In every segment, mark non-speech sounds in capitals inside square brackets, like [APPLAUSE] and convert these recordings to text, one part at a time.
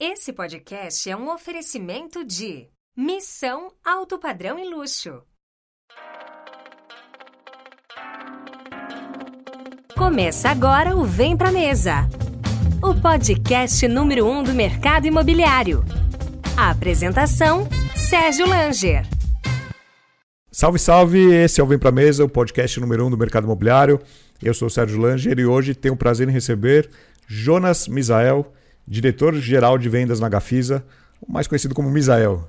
Esse podcast é um oferecimento de Missão Alto Padrão e Luxo. Começa agora o Vem Pra Mesa, o podcast número um do mercado imobiliário. A apresentação, Sérgio Langer. Salve, salve! Esse é o Vem Pra Mesa, o podcast número um do mercado imobiliário. Eu sou o Sérgio Langer e hoje tenho o prazer em receber Jonas Misael, diretor-geral de vendas na Gafisa, mais conhecido como Misael.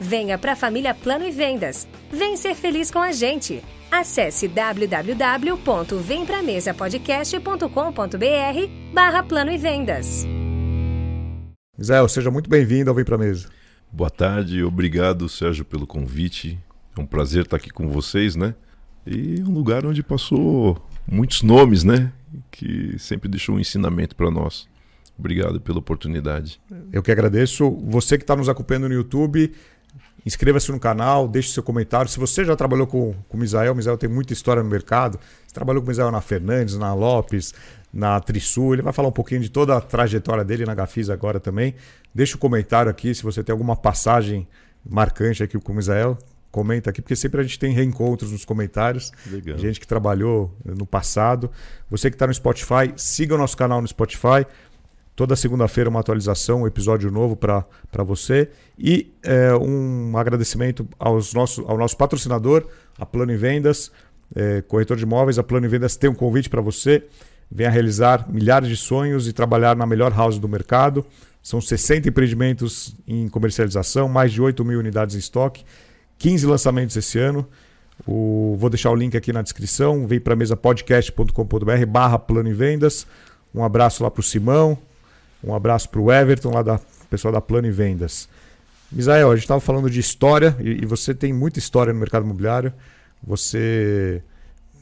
Venha para a família Plano e Vendas. Vem ser feliz com a gente. Acesse www.vempramesapodcast.com.br barra Plano e Vendas. Misael, seja muito bem-vindo ao Vem Pra Mesa. Boa tarde, obrigado Sérgio pelo convite. É um prazer estar aqui com vocês, né? E um lugar onde passou muitos nomes, né? Que sempre deixou um ensinamento para nós. Obrigado pela oportunidade. Eu que agradeço. Você que está nos acompanhando no YouTube, inscreva-se no canal, deixe seu comentário. Se você já trabalhou com, com o Misael, o Misael tem muita história no mercado. Você trabalhou com o Misael na Fernandes, na Lopes, na Trisul. Ele vai falar um pouquinho de toda a trajetória dele na Gafisa agora também. Deixe o um comentário aqui se você tem alguma passagem marcante aqui com o Misael. Comenta aqui, porque sempre a gente tem reencontros nos comentários. Legal. Gente que trabalhou no passado. Você que está no Spotify, siga o nosso canal no Spotify. Toda segunda-feira uma atualização, um episódio novo para você. E é, um agradecimento aos nosso, ao nosso patrocinador, a Plano em Vendas, é, corretor de imóveis. A Plano em Vendas tem um convite para você. Venha realizar milhares de sonhos e trabalhar na melhor house do mercado. São 60 empreendimentos em comercialização, mais de 8 mil unidades em estoque, 15 lançamentos esse ano. O, vou deixar o link aqui na descrição. Vem para mesapodcast.com.br barra plano em vendas. Um abraço lá para o Simão, um abraço para o Everton, lá da pessoal da Plano e Vendas. Misael, a gente estava falando de história e, e, você tem muita história no mercado imobiliário. Você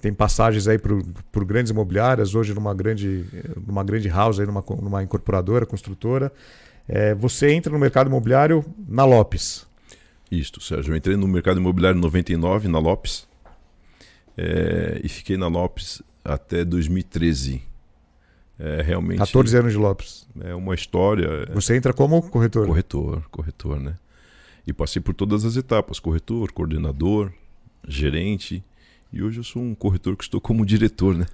tem passagens aí por, por grandes imobiliárias, hoje numa grande, numa grande house, aí numa, numa incorporadora, construtora. É, você entra no mercado imobiliário na Lopes. Isto, Sérgio. Eu entrei no mercado imobiliário em 99, na Lopes. É, e fiquei na Lopes até 2013. É realmente. 14 anos de Lopes. É uma história. Você entra como corretor? Corretor, corretor, né? E passei por todas as etapas: corretor, coordenador, gerente. E hoje eu sou um corretor que estou como diretor, né?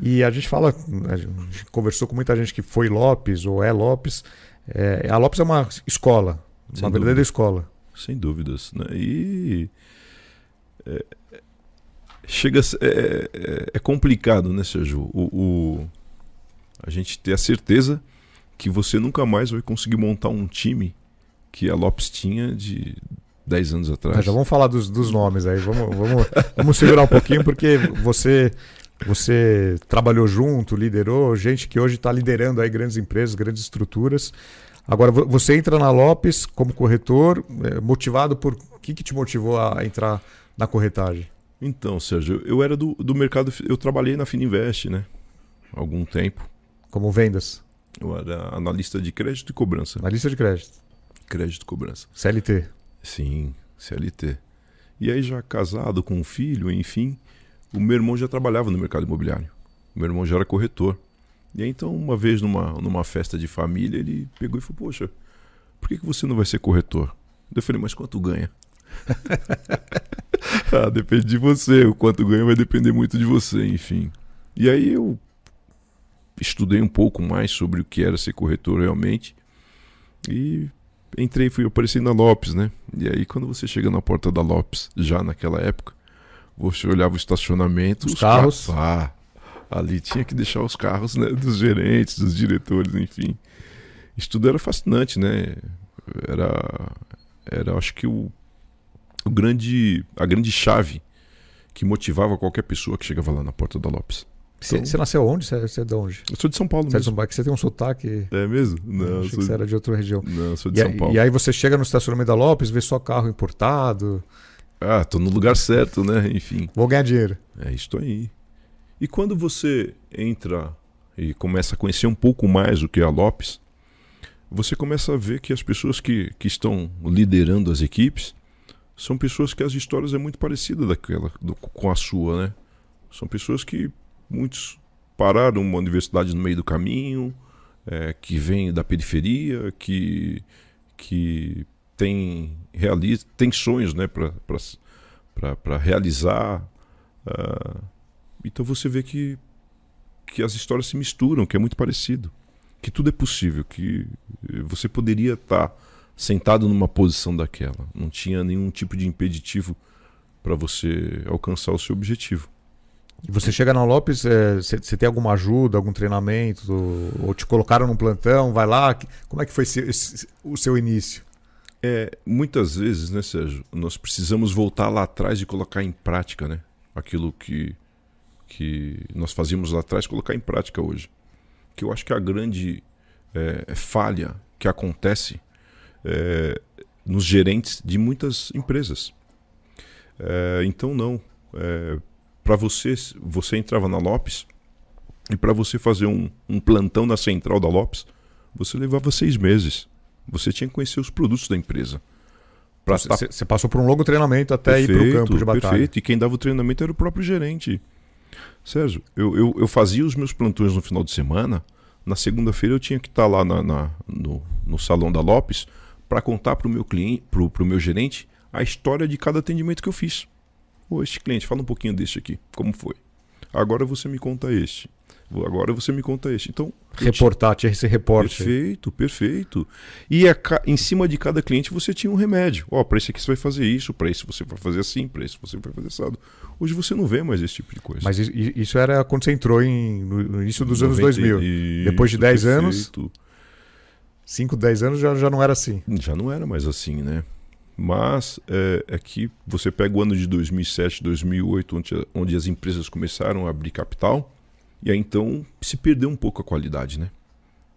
E a gente fala, a gente conversou com muita gente que foi Lopes ou é Lopes. É, a Lopes é uma escola, Sem uma verdadeira escola. Sem dúvidas. Né? E. É, chega. É, é, é, complicado, né, Sérgio? o, o a gente ter a certeza que você nunca mais vai conseguir montar um time que a Lopes tinha de 10 anos atrás. Mas já vamos falar dos, dos nomes aí, vamos, vamos, vamos segurar um pouquinho, porque você, você trabalhou junto, liderou, gente que hoje está liderando aí grandes empresas, grandes estruturas. Agora, você entra na Lopes como corretor, é, motivado por. O que, que te motivou a entrar na corretagem? Então, Sérgio, eu era do, do mercado. Eu trabalhei na Fininvest, né? Há algum tempo. Como vendas? Eu era analista de crédito e cobrança. Analista de crédito. Crédito e cobrança. CLT. Sim, CLT. E aí já casado com um filho, enfim, o meu irmão já trabalhava no mercado imobiliário. O meu irmão já era corretor. E aí então, uma vez numa, numa festa de família, ele pegou e falou, poxa, por que, que você não vai ser corretor? Eu falei, mas quanto ganha? [LAUGHS] ah, depende de você. O quanto ganha vai depender muito de você, enfim. E aí eu estudei um pouco mais sobre o que era ser corretor realmente e entrei fui aparecendo na Lopes, né? E aí quando você chega na porta da Lopes, já naquela época, você olhava o estacionamento, os, os carros, carros, ah, ali tinha que deixar os carros, né, dos gerentes, dos diretores, enfim. Isso tudo era fascinante, né? Era era acho que o, o grande a grande chave que motivava qualquer pessoa que chegava lá na porta da Lopes. Você, Então- nasceu onde? Você, é de onde? Eu sou de São Paulo Você é de mesmo. São Paulo, que você tem um sotaque. É mesmo? Não, achei sou, que você era de outra região. não, eu sou de E, São Paulo. e aí você chega no estacionamento da Lopes, vê só carro importado. Ah, tô no lugar certo, né? Enfim. Vou ganhar dinheiro. É isso aí. E quando você entra e começa a conhecer um pouco mais o que é a Lopes, você começa a ver que as pessoas que, que estão liderando as equipes são pessoas que as histórias é muito parecida daquela do- com a sua, né? São pessoas que muitos pararam uma universidade no meio do caminho, é, que vêm da periferia, que que tem realiza, tem sonhos, né, para realizar. ah, então você vê que que as histórias se misturam, que é muito parecido, que tudo é possível, que você poderia estar sentado numa posição daquela, não tinha nenhum tipo de impeditivo para você alcançar o seu objetivo. Você chega na Lopes, é, você, você tem alguma ajuda, algum treinamento? Ou, te colocaram num plantão, vai lá? que- Como é que foi esse- esse- o seu início? É, muitas vezes, né, Sérgio, nós precisamos voltar lá atrás e colocar em prática, né? Aquilo que, que nós fazíamos lá atrás, colocar em prática hoje. Que eu acho que a grande é, falha que acontece é, nos gerentes de muitas empresas. É, então, não. Para você, você entrava na Lopes e para você fazer um, um plantão na central da Lopes, você levava seis meses. Você tinha que conhecer os produtos da empresa. Tá Você, você passou por um longo treinamento até ir para o campo de batalha. Perfeito. E quem dava o treinamento era o próprio gerente. Sérgio, eu, eu, eu fazia os meus plantões no final de semana. Na segunda-feira eu tinha que estar lá na, na- no, no salão da Lopes para contar para o meu cliente, pro, pro meu gerente, a história de cada atendimento que eu fiz. Ô, este cliente, fala um pouquinho deste aqui. Como foi? Agora você me conta este. Agora você me conta este. Então, Reportar, tinha esse reporte. Perfeito, perfeito. E a em cima de cada cliente você tinha um remédio. Ó, para esse aqui você vai fazer isso, para esse você vai fazer assim, para esse você vai fazer assado. Hoje você não vê mais esse tipo de coisa. Mas isso era quando você entrou em, no, início dos anos 90 2000. Isso, Depois de 10 anos- perfeito. 5, 10 anos já, já não era assim. Já não era mais assim, né? Mas é, é que você pega o ano de 2007, 2008, onde, onde as empresas começaram a abrir capital, e aí então se perdeu um pouco a qualidade, né?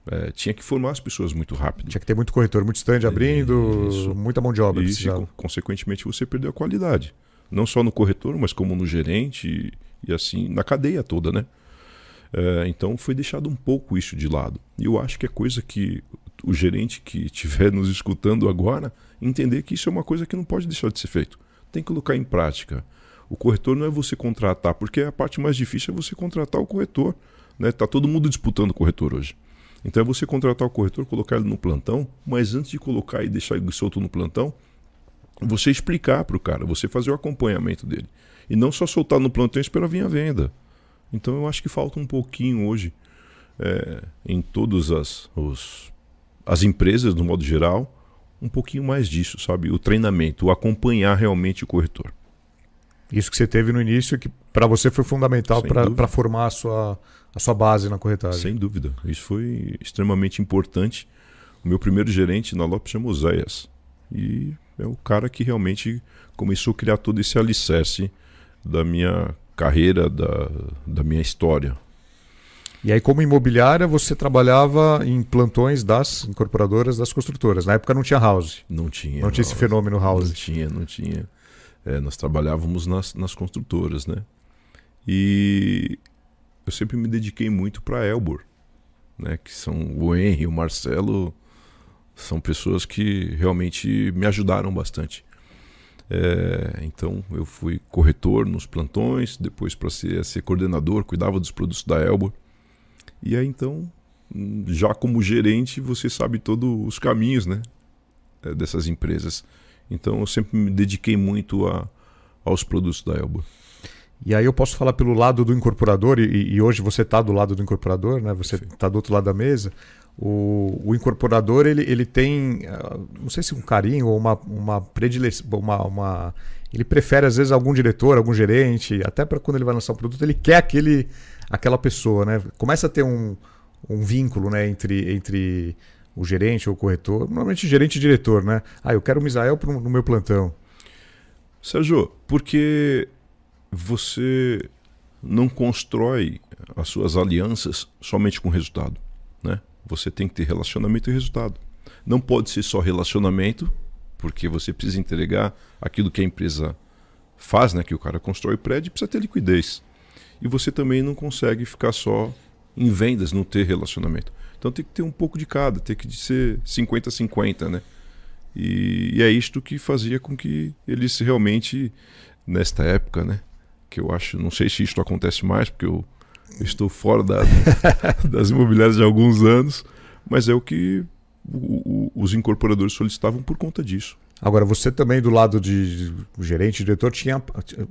É, tinha que formar as pessoas muito rápido. Tinha que ter muito corretor, muito stand abrindo, Isso. muita mão de obra E, precisava. con- consequentemente, você perdeu a qualidade. Não só no corretor, mas como no gerente e, e assim, na cadeia toda, né? É, então foi deixado um pouco isso de lado. E eu acho que é coisa que o gerente que estiver [LAUGHS] nos escutando agora entender que isso é uma coisa que não pode deixar de ser feito. Tem que colocar em prática. O corretor não é você contratar, porque a parte mais difícil é você contratar o corretor. Né? Tá todo mundo disputando o corretor hoje. Então é você contratar o corretor, colocar ele no plantão, mas antes de colocar e deixar ele solto no plantão, você explicar para o cara, você fazer o acompanhamento dele. E não só soltar no plantão e esperar vir a venda. Então eu acho que falta um pouquinho hoje é, em todas as, os, as empresas, no modo geral, um pouquinho mais disso, sabe? O treinamento, o acompanhar realmente o corretor. Isso que você teve no início, que para você foi fundamental para formar a sua, a sua base na corretagem. Sem dúvida. Isso foi extremamente importante. O meu primeiro gerente na Lopes chama Oséias. E é o cara que realmente começou a criar todo esse alicerce da minha carreira, da, da minha história. E aí, como imobiliária, você trabalhava em plantões das incorporadoras, das construtoras. Na época não tinha house. Não tinha. Não tinha esse fenômeno house. Não tinha, não tinha. É, nós trabalhávamos nas, nas construtoras, né? E eu sempre me dediquei muito para Elbor, né? Que são o Henry, o Marcelo, são pessoas que realmente me ajudaram bastante. É, então eu fui corretor nos plantões, depois para ser, ser coordenador, cuidava dos produtos da Elbor. E aí então, já como gerente, você sabe todos os caminhos, né? é, dessas empresas. Então eu sempre me dediquei muito a, aos produtos da Elba. E aí eu posso falar pelo lado do incorporador, e, e hoje você está do lado do incorporador, né? você está do outro lado da mesa. O, o incorporador ele, ele tem, ah, não sei se um carinho ou uma, uma predileção, uma, uma, ele prefere às vezes algum diretor, algum gerente, até para quando ele vai lançar um produto, ele quer aquele, aquela pessoa. Né? Começa a ter um, um vínculo né? entre, entre o gerente ou o corretor, normalmente gerente e diretor. Né? Ah, eu quero o Misael pro- no meu plantão. Sérgio, porque você não constrói as suas alianças somente com resultado. Né? Você tem que ter relacionamento e resultado. Não pode ser só relacionamento, porque você precisa entregar aquilo que a empresa faz, né? que o cara constrói prédio, precisa ter liquidez. E você também não consegue ficar só em vendas, não ter relacionamento. Então tem que ter um pouco de cada, tem que ser 50-50, né? E, e, é isto que fazia com que eles realmente, nesta época, né? Que eu acho, não sei se isto acontece mais, porque eu, estou fora da, [LAUGHS] das imobiliárias há alguns anos, mas é o que o, o, os incorporadores solicitavam por conta disso. Agora, você também, do lado de gerente, diretor, tinha,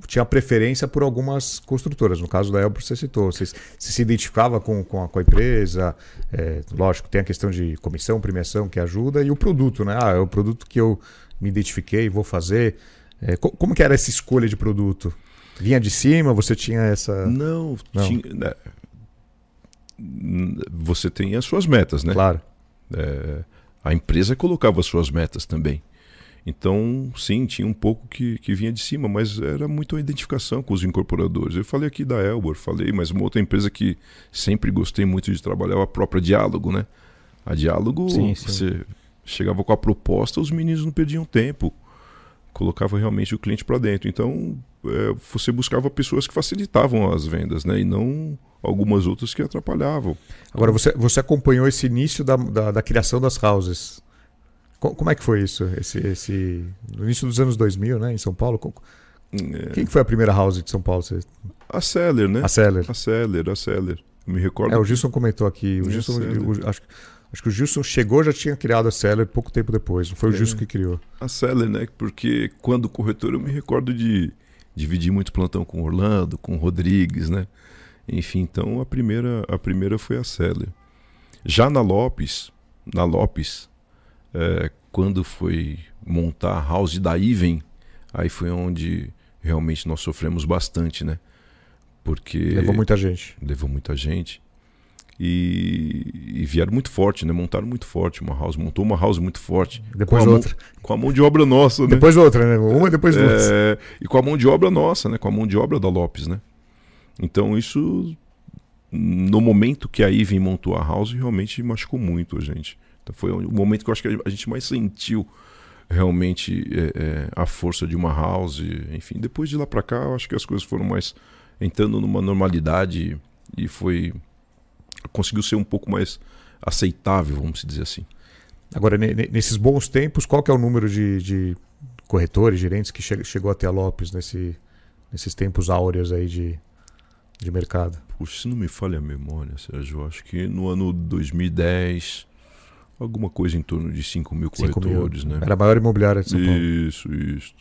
tinha preferência por algumas construtoras. No caso da Elbro, você citou. Você, você, se identificava com, com, a, com a empresa. É, lógico, tem a questão de comissão, premiação que ajuda. E o produto, né? Ah, é o produto que eu me identifiquei, vou fazer. É, como que era essa escolha de produto? Vinha de cima? Você tinha essa... Não, Não. Tinha, né? você tem as suas metas, né? Claro. É, a empresa colocava as suas metas também. Então, sim, tinha um pouco que, que vinha de cima, mas era muito a identificação com os incorporadores. Eu falei aqui da Elbor, falei, mas uma outra empresa que sempre gostei muito de trabalhar é a própria Diálogo, né? A Diálogo, sim, sim. você chegava com a proposta, os meninos não perdiam tempo, colocava realmente o cliente para dentro. Então, é, você buscava pessoas que facilitavam as vendas, né? E não algumas outras que atrapalhavam. Agora, você, você acompanhou esse início da, da, da criação das houses. Como é que foi isso? Esse, esse... No início dos anos 2000, né, em São Paulo? É. Quem foi a primeira house de São Paulo? A Seller, né? A Seller. A Seller, a Seller. me recordo. É, o Gilson comentou aqui. O é Gilson, o, acho, acho que o Gilson chegou já tinha criado a Seller pouco tempo depois. Não foi é. o Gilson que criou. A Seller, né? Porque quando corretor eu me recordo de dividir muito plantão com Orlando, com Rodrigues, né? Enfim, então a primeira, a primeira foi a Seller. Já na Lopes, na Lopes, é, quando foi montar a house da Iven, aí foi onde realmente nós sofremos bastante, né? Porque levou muita gente. Levou muita gente. E, e, vieram muito forte, né? Montaram muito forte uma house, montou uma house muito forte. Depois com outra. Mão, com a mão de obra nossa, né? Depois outra, né? Uma depois é, outra. E com a mão de obra nossa, né? Com a mão de obra da Lopes, né? Então isso, no momento que a Iven montou a house, realmente machucou muito a gente. Então foi o momento que eu acho que a gente mais sentiu realmente é, é, a força de uma house. Enfim, depois de lá para cá, eu acho que as coisas foram mais entrando numa normalidade e foi conseguiu ser um pouco mais aceitável, vamos dizer assim. Agora, nesses bons tempos, qual que é o número de, de corretores, gerentes que che chegou até a Lopes nesse, nesses tempos áureos aí de, de mercado? Puxa, se não me falha a memória, Sérgio, acho que no ano 2010 alguma coisa em torno de 5 mil corretores, mil. né? Era a maior imobiliária de São Paulo. Isso, isso,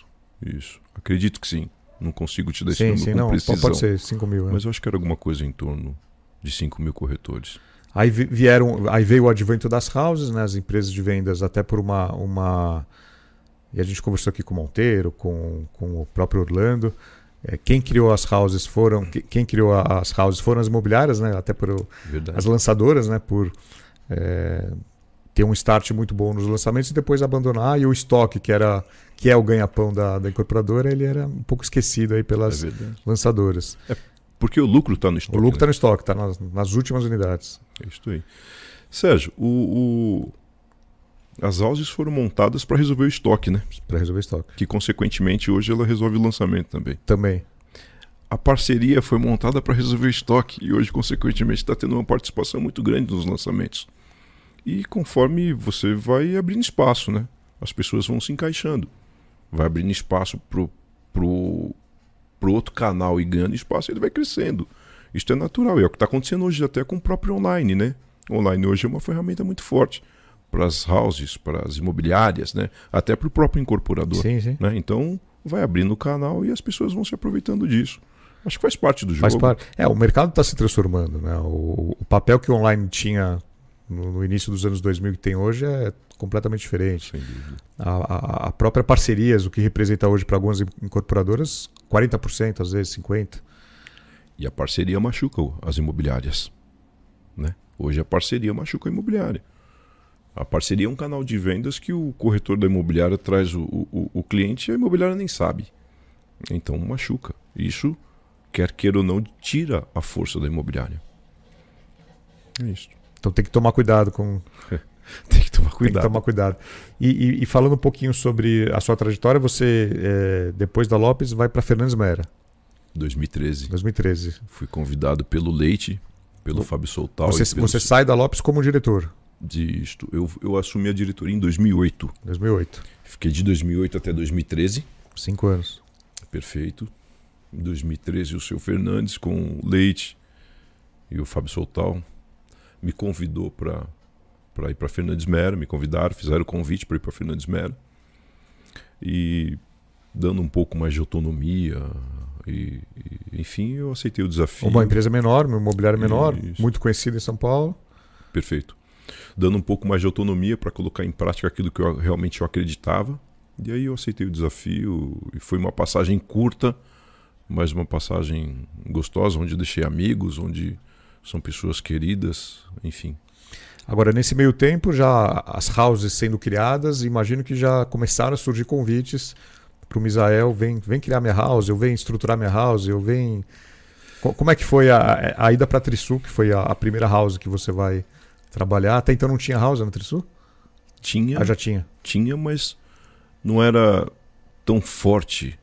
isso. Acredito que sim. Não consigo te dar esse sim, sim, não, precisão. Pode ser 5 mil. É. Mas eu acho que era alguma coisa em torno de 5 mil corretores. Aí vieram, aí veio o advento das houses, né? As empresas de vendas até por uma, uma e a gente conversou aqui com o Monteiro, com, com o próprio Orlando. É, quem criou as houses foram quem criou as houses foram as imobiliárias, né? Até por Verdade. as lançadoras, né? Por é, ter um start muito bom nos lançamentos e depois abandonar. E o estoque, que era que é o ganha-pão da, da incorporadora, ele era um pouco esquecido aí pelas é lançadoras. É porque o lucro está no estoque. O lucro está né? no estoque, está nas, nas, últimas unidades. É isso aí. Sérgio, o, o... as houses foram montadas para resolver o estoque, né? Para resolver o estoque. Que, consequentemente, hoje ela resolve o lançamento também. Também. A parceria foi montada para resolver o estoque e hoje, consequentemente, está tendo uma participação muito grande nos lançamentos. E conforme você vai abrindo espaço, né? As pessoas vão se encaixando. Vai abrindo espaço pro, pro, pro outro canal e ganhando espaço, ele vai crescendo. Isso é natural. E é o que está acontecendo hoje até com o próprio online, né? Online hoje é uma ferramenta muito forte para as houses, para as imobiliárias, né? Até para o próprio incorporador. Sim, sim. Né? Então vai abrindo o canal e as pessoas vão se aproveitando disso. Acho que faz parte do jogo. Faz parte. É, o mercado está se transformando, né? O, o papel que o online tinha no, no, início dos anos 2000 que tem hoje é completamente diferente. A, a, a, própria parcerias, o que representa hoje para algumas incorporadoras, 40%, às vezes 50%. E a parceria machuca as imobiliárias. Né? Hoje a parceria machuca a imobiliária. A parceria é um canal de vendas que o corretor da imobiliária traz o, o, o cliente e a imobiliária nem sabe. Então machuca. Isso quer queira ou não, tira a força da imobiliária. É isso. Então tem que tomar cuidado com. [LAUGHS] tem que tomar cuidado. Tem que tomar cuidado. E, e, e falando um pouquinho sobre a sua trajetória, você, é, depois da Lopes, vai para Fernandes Mera. 2013. 2013. Fui convidado pelo Leite, pelo o... Fábio Soltal. Você, pelo... você sai da Lopes como diretor? Disto. Eu, eu assumi a diretoria em 2008. 2008. Fiquei de 2008 até 2013. Cinco anos. Perfeito. Em 2013, o seu Fernandes com o Leite e o Fábio Soltal me convidou para para ir para Fernandes Mera, me convidaram, fizeram o convite para ir para Fernandes Mera. E dando um pouco mais de autonomia, e, e, enfim, eu aceitei o desafio. Uma empresa menor, uma imobiliária menor, Isso. muito conhecida em São Paulo. Perfeito. Dando um pouco mais de autonomia para colocar em prática aquilo que eu realmente eu acreditava. E aí eu aceitei o desafio e foi uma passagem curta, mas uma passagem gostosa, onde deixei amigos, onde são pessoas queridas, enfim. Agora, nesse meio tempo, já as houses sendo criadas, imagino que já começaram a surgir convites para o Misael, vem, vem criar minha house, eu venho estruturar minha house, eu venho... Como é que foi a, a ida para a Trisul, que foi a, a, primeira house que você vai trabalhar? Até então não tinha house na Trisul? Tinha. Ah, já tinha? Tinha, mas não era tão forte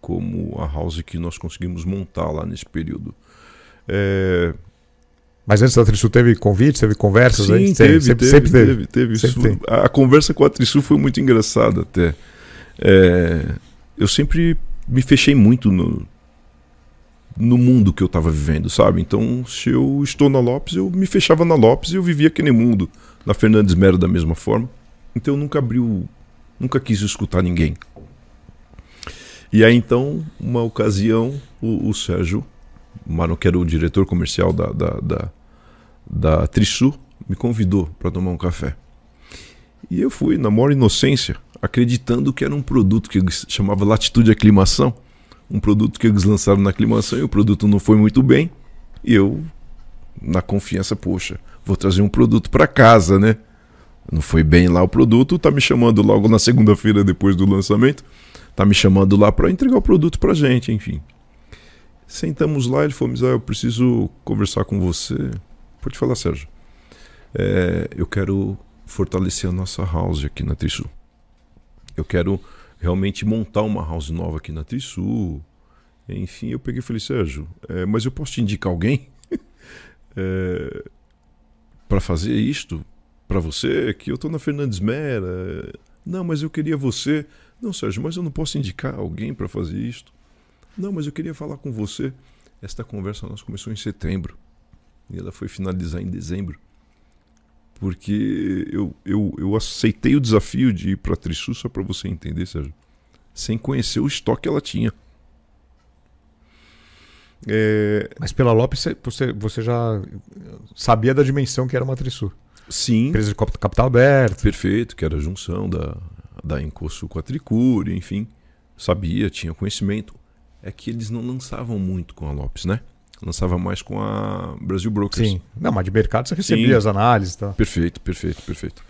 como a house que nós conseguimos montar lá nesse período. É, mas antes da Trisul teve convite, teve conversas? Sim, aí? Teve, sempre, teve, sempre teve. teve, teve. A, conversa com a Trisul foi muito engraçada até. É, eu sempre me fechei muito no, no mundo que eu estava vivendo, sabe? Então, se eu estou na Lopes, eu me fechava na Lopes e eu vivia aquele mundo. Na Fernandes Mero da mesma forma. Então, eu nunca abriu, nunca quis escutar ninguém. E aí, então, uma ocasião, o, o Sérgio Mano, que era o diretor comercial da, da, da, da Trisul, me convidou para tomar um café. E eu fui, na maior inocência, acreditando que era um produto que chamava Latitude Aclimação, um produto que eles lançaram na aclimação e o produto não foi muito bem. E eu, na confiança, poxa, vou trazer um produto para casa, né? Não foi bem lá o produto, tá me chamando logo na segunda-feira depois do lançamento, tá me chamando lá para entregar o produto pra gente, enfim. Sentamos lá, ele falou: Misael, eu preciso conversar com você. Pode falar, Sérgio. É, eu quero fortalecer a nossa house aqui na Trisul. Eu quero realmente montar uma house nova aqui na Trisul. Enfim, eu peguei e falei: Sérgio, é, mas eu posso te indicar alguém [LAUGHS] é, para fazer isto para você? Que eu estou na Fernandes Mera. Não, mas eu queria você. Não, Sérgio, mas eu não posso indicar alguém para fazer isto. Não, mas eu queria falar com você. Esta conversa nossa começou em setembro e ela foi finalizar em dezembro. Porque eu, eu, eu aceitei o desafio de ir para a Trisul, só para você entender, Sérgio, sem conhecer o estoque que ela tinha. É... Mas pela Lopes você, você já sabia da dimensão que era uma Trisul. Sim. Empresa de capital aberto. Perfeito, que era a junção da, da Encosso com a Tricure, enfim. Sabia, tinha conhecimento é que eles não lançavam muito com a Lopes, né? Lançava mais com a Brasil Brokers. Sim. Não, mas de mercado você recebia Sim. as análises, tá? Perfeito, perfeito, perfeito.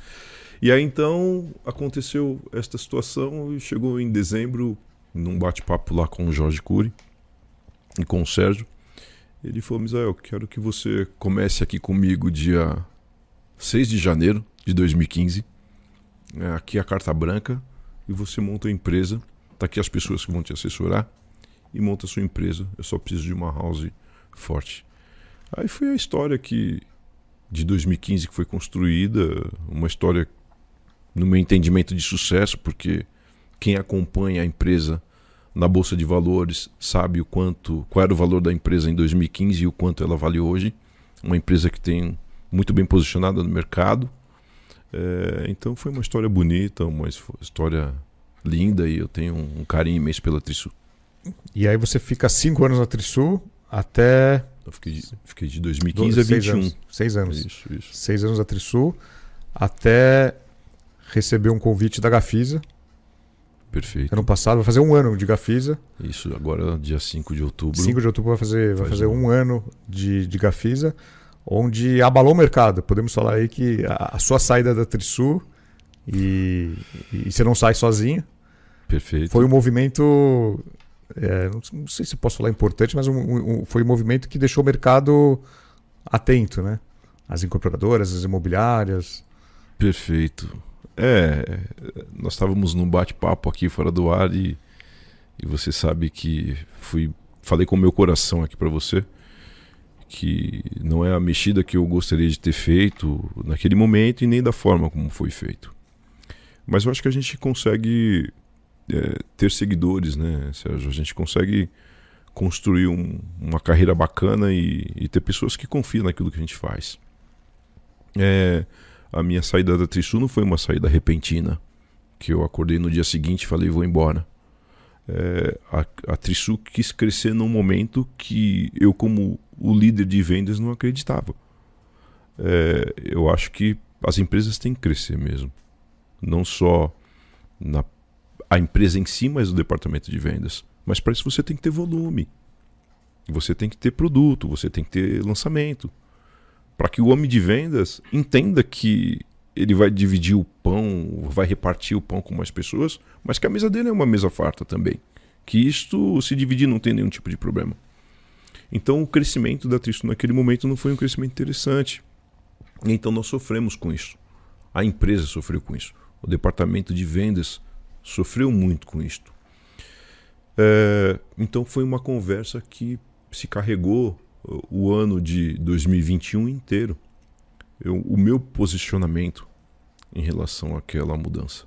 E aí então aconteceu esta situação e chegou em dezembro, num bate-papo lá com o Jorge Cury e com o Sérgio. Ele falou: Misael, quero que você comece aqui comigo dia 6 de janeiro de 2015. É, aqui a carta branca e você monta a empresa. Tá aqui as pessoas que vão te assessorar e monta sua empresa. Eu só preciso de uma house forte. Aí foi a história que de 2015 que foi construída, uma história no meu entendimento de sucesso, porque quem acompanha a empresa na bolsa de valores sabe o quanto, qual era o valor da empresa em 2015 e o quanto ela vale hoje. Uma empresa que tem muito bem posicionada no mercado. É, então foi uma história bonita, uma história linda e eu tenho um carinho imenso pela Trisul. E aí você fica cinco anos na Trisul até. Eu fiquei, fiquei de 2015 a 21. Anos, seis anos. Isso, isso. Seis anos na Trisul até receber um convite da Gafisa. Perfeito. Ano passado, vai fazer um ano de Gafisa. Isso, agora dia 5 de outubro. 5 de outubro vai fazer, vai fazer um, um ano de, de Gafisa, onde abalou o mercado. Podemos falar aí que a, a sua saída da Trisul e, e você não sai sozinho. Perfeito. Foi um movimento é, não sei se posso falar importante, mas um, um, foi um movimento que deixou o mercado atento, né? As incorporadoras, as imobiliárias. Perfeito. É, nós estávamos num bate-papo aqui fora do ar e, e você sabe que fui falei com o meu coração aqui para você que não é a mexida que eu gostaria de ter feito naquele momento e nem da forma como foi feito. Mas eu acho que a gente consegue é, ter seguidores, né, Sérgio? A gente consegue construir um, uma carreira bacana e, e, ter pessoas que confiam naquilo que a gente faz. É, a minha saída da Trisul não foi uma saída repentina, que eu acordei no dia seguinte e falei vou embora. É, a, a quis crescer num momento que eu, como o líder de vendas, não acreditava. É, eu acho que as empresas têm que crescer mesmo. Não só na a empresa em si, mas o departamento de vendas. Mas para isso você tem que ter volume. Você tem que ter produto, você tem que ter lançamento. Para que o homem de vendas entenda que ele vai dividir o pão, vai repartir o pão com mais pessoas, mas que a mesa dele é uma mesa farta também. Que isto, se dividir, não tem nenhum tipo de problema. Então, o crescimento da Tristo naquele momento não foi um crescimento interessante. Então, nós sofremos com isso. A empresa sofreu com isso. O departamento de vendas sofreu muito com isto. É, então foi uma conversa que se carregou o ano de 2021 inteiro. Eu, o meu posicionamento em relação àquela mudança.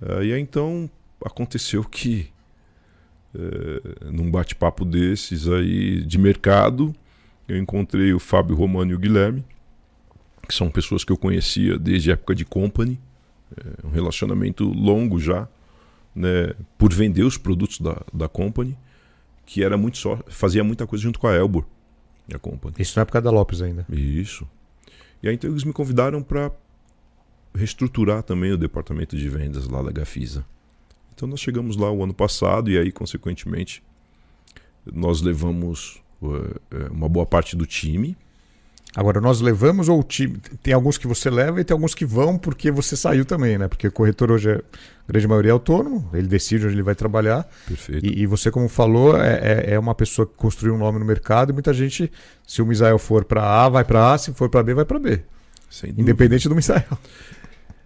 É, e aí então aconteceu que é, num bate-papo desses aí de mercado, eu encontrei o Fábio Romano e o Guilherme, que são pessoas que eu conhecia desde a época de Company, é um relacionamento longo já, né, por vender os produtos da, da Company, que era muito só, fazia muita coisa junto com a Elbor, a Company. Isso na época da Lopes ainda. Isso. E aí então eles me convidaram para reestruturar também o departamento de vendas lá da Gafisa. Então nós chegamos lá o ano passado e aí consequentemente nós levamos uh, uma boa parte do time Agora, nós levamos ou o time. Tem alguns que você leva e tem alguns que vão porque você saiu também, né? Porque o corretor hoje, é, a grande maioria é autônomo, ele decide onde ele vai trabalhar. Perfeito. E, e você, como falou, é, é, é uma pessoa que construiu um nome no mercado e muita gente, se o Misael for para A, vai para A, se for para B, vai para B. Independente do Misael. [LAUGHS]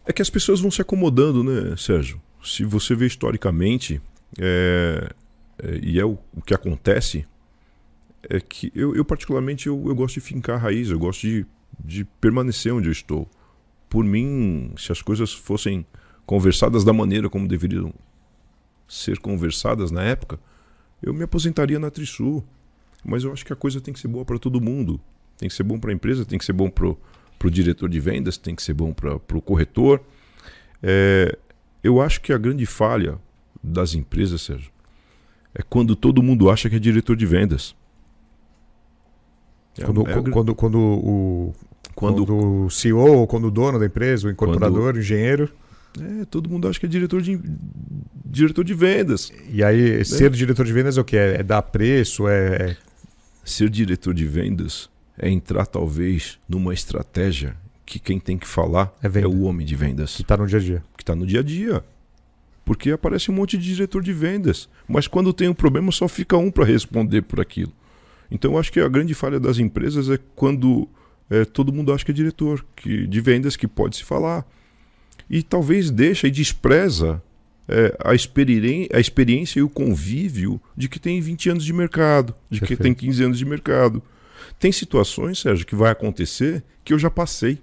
É que as pessoas vão se acomodando, né, Sérgio? Se você vê historicamente, é, é, e é o, o que acontece, é que eu, eu particularmente, eu, eu, gosto de fincar a raiz, eu gosto de, de permanecer onde eu estou. Por mim, se as coisas fossem conversadas da maneira como deveriam ser conversadas na época, eu me aposentaria na Trisul. Mas eu acho que a coisa tem que ser boa para todo mundo. Tem que ser bom para a empresa, tem que ser bom para o diretor de vendas, tem que ser bom para o corretor. É, eu acho que a grande falha das empresas, Sérgio, é quando todo mundo acha que é diretor de vendas. É quando, é quando, quando, o, quando, quando o CEO, ou quando o dono da empresa, o incorporador, quando, o engenheiro. É, todo mundo acha que é diretor de, diretor de vendas. E aí, né? ser diretor de vendas é o que? É, é dar preço? É, é... Ser diretor de vendas é entrar, talvez, numa estratégia que quem tem que falar é, é o homem de vendas. Que está no dia a dia. Que está no dia a dia. Porque aparece um monte de diretor de vendas. Mas quando tem um problema, só fica um para responder por aquilo. Então, eu acho que a grande falha das empresas é quando é, todo mundo acha que é diretor que, de vendas, que pode se falar. E talvez deixa e despreza é, a, experi a experiência e o convívio de que tem 20 anos de mercado, de Perfeito. que tem 15 anos de mercado. Tem situações, Sérgio, que vai acontecer que eu já passei.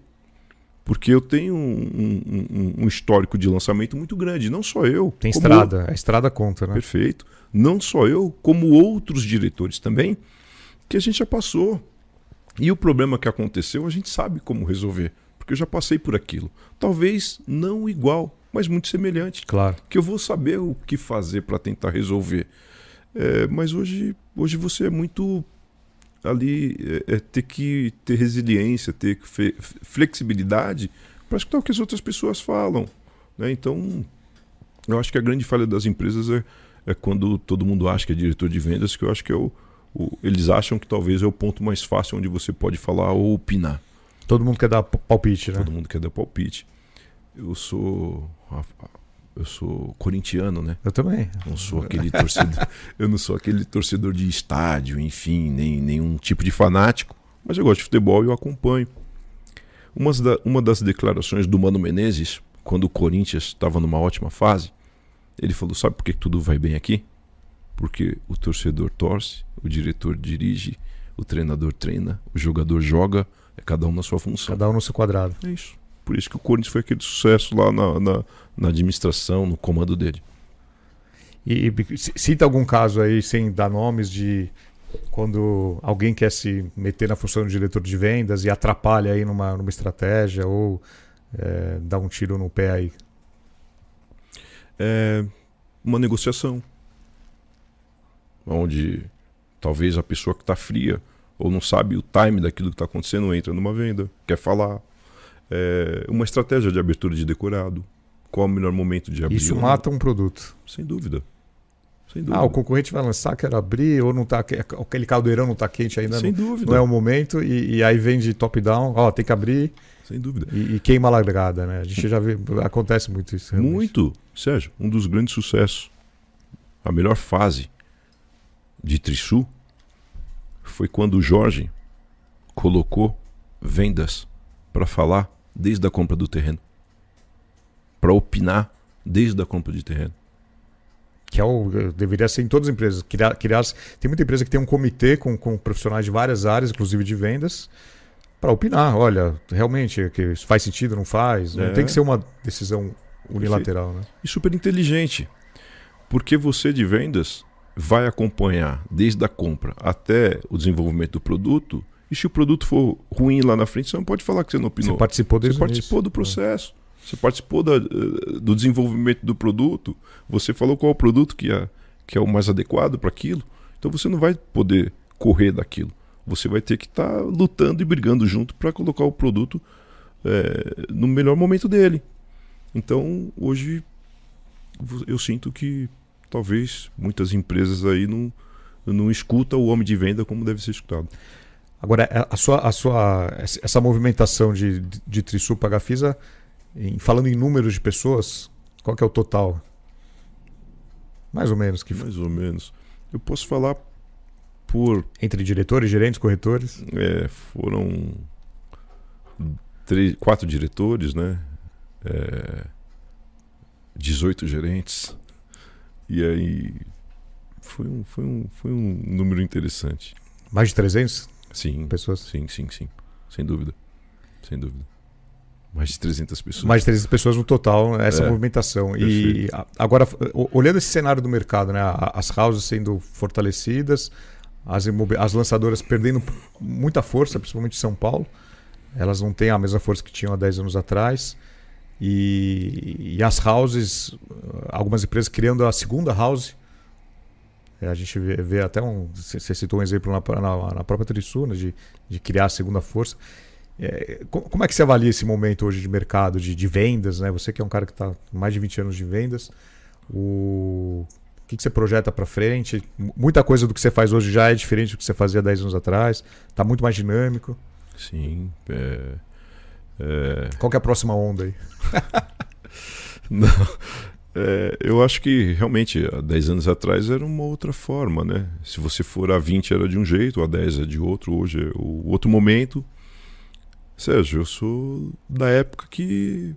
Porque eu tenho um, um, um histórico de lançamento muito grande. Não só eu. Tem estrada. A estrada conta, né? Perfeito. Não só eu, como outros diretores também que a gente já passou. E o problema que aconteceu, a gente sabe como resolver, porque eu já passei por aquilo. Talvez não igual, mas muito semelhante. Claro. Que eu vou saber o que fazer para tentar resolver. É, mas hoje, hoje você é muito ali é, é ter que ter resiliência, ter flexibilidade para escutar o que as outras pessoas falam. Né? Então, eu acho que a grande falha das empresas é, é quando todo mundo acha que é diretor de vendas, que eu acho que é o, eles acham que talvez é o ponto mais fácil onde você pode falar ou opinar. Todo mundo quer dar palpite, né? Todo mundo quer dar palpite. Eu sou. eu sou corintiano, né? Eu também. Não sou aquele torcedor, [LAUGHS] eu não sou aquele torcedor de estádio, enfim, nem nenhum tipo de fanático, mas eu gosto de futebol e eu acompanho. Uma, da, uma das declarações do Mano Menezes, quando o Corinthians estava numa ótima fase, ele falou: Sabe por que tudo vai bem aqui? Porque o torcedor torce, o diretor dirige, o treinador treina, o jogador joga, é cada um na sua função. Cada um no seu quadrado. É isso. Por isso que o Corinthians foi aquele sucesso lá na, na, na administração, no comando dele. E, e cita algum caso aí, sem dar nomes, de quando alguém quer se meter na função de diretor de vendas e atrapalha aí numa, numa estratégia ou é, dá um tiro no pé aí? É uma negociação. Onde talvez a pessoa que está fria ou não sabe o time daquilo que está acontecendo entra numa venda, quer falar. É uma estratégia de abertura de decorado. Qual é o melhor momento de abrir? Isso mata um produto. Sem dúvida. Sem dúvida. Ah, o concorrente vai lançar, quer abrir, ou não tá, aquele caldeirão não está quente ainda. Sem não, dúvida. Não é o momento, e, e aí vem de top-down, ó, tem que abrir. Sem dúvida. E, e, queima a largada, né? A gente já vê, acontece muito isso. Realmente. Muito. Sérgio, um dos grandes sucessos, a melhor fase de Trisul foi quando o Jorge colocou vendas para falar desde a compra do terreno. Para opinar desde a compra de terreno. Que é o, deveria ser em todas as empresas. Criar, criar, tem muita empresa que tem um comitê com, com profissionais de várias áreas, inclusive de vendas, para opinar. Olha, realmente, que isso faz sentido, não faz? É. Não tem que ser uma decisão unilateral. Né? E super inteligente. Porque você de vendas vai acompanhar desde a compra até o desenvolvimento do produto. E se o produto for ruim lá na frente, você não pode falar que você não opinou. Você participou, você participou do processo. Você participou da, eh, do desenvolvimento do produto. Você falou qual é o produto que é, que é o mais adequado para aquilo. Então você não vai poder correr daquilo. Você vai ter que estar tá lutando e brigando junto para colocar o produto é, no melhor momento dele. Então hoje eu sinto que talvez muitas empresas aí não, não escutam o homem de venda como deve ser escutado. Agora, é, a sua, a sua, essa movimentação de, de Trisul para Gafisa, em, falando em números de pessoas, qual que é o total? Mais ou menos. que Mais ou menos. Eu posso falar por... Entre diretores, gerentes, corretores? É, foram três, quatro diretores, né? É, 18 gerentes. E aí foi um, foi um, foi um número interessante. Mais de 300 sim, pessoas? Sim, sim, sim. Sem dúvida. Sem dúvida. Mais de 300 pessoas. Mais de 300 pessoas no total, essa é, movimentação. Perfeito. E agora, olhando esse cenário do mercado, né, as houses sendo fortalecidas, as, as lançadoras perdendo muita força, principalmente em São Paulo. Elas não têm a mesma força que tinham há 10 anos atrás. E, e, as houses, algumas empresas criando a segunda house. É, a gente vê, vê até um. Você citou um exemplo na, na, na própria Trisul, né, de, de criar a segunda força. É, como é que você avalia esse momento hoje de mercado, de, de vendas? Né? Você que é um cara que está mais de 20 anos de vendas. O, o que, que você projeta para frente? Muita coisa do que você faz hoje já é diferente do que você fazia 10 anos atrás. Está muito mais dinâmico. Sim. É é... Qual é a próxima onda aí? [LAUGHS] Não, é, eu acho que realmente há 10 anos atrás era uma outra forma, né? Se você for há 20 era de um jeito, há 10 é de outro, hoje é o outro momento. Sérgio, eu sou da época que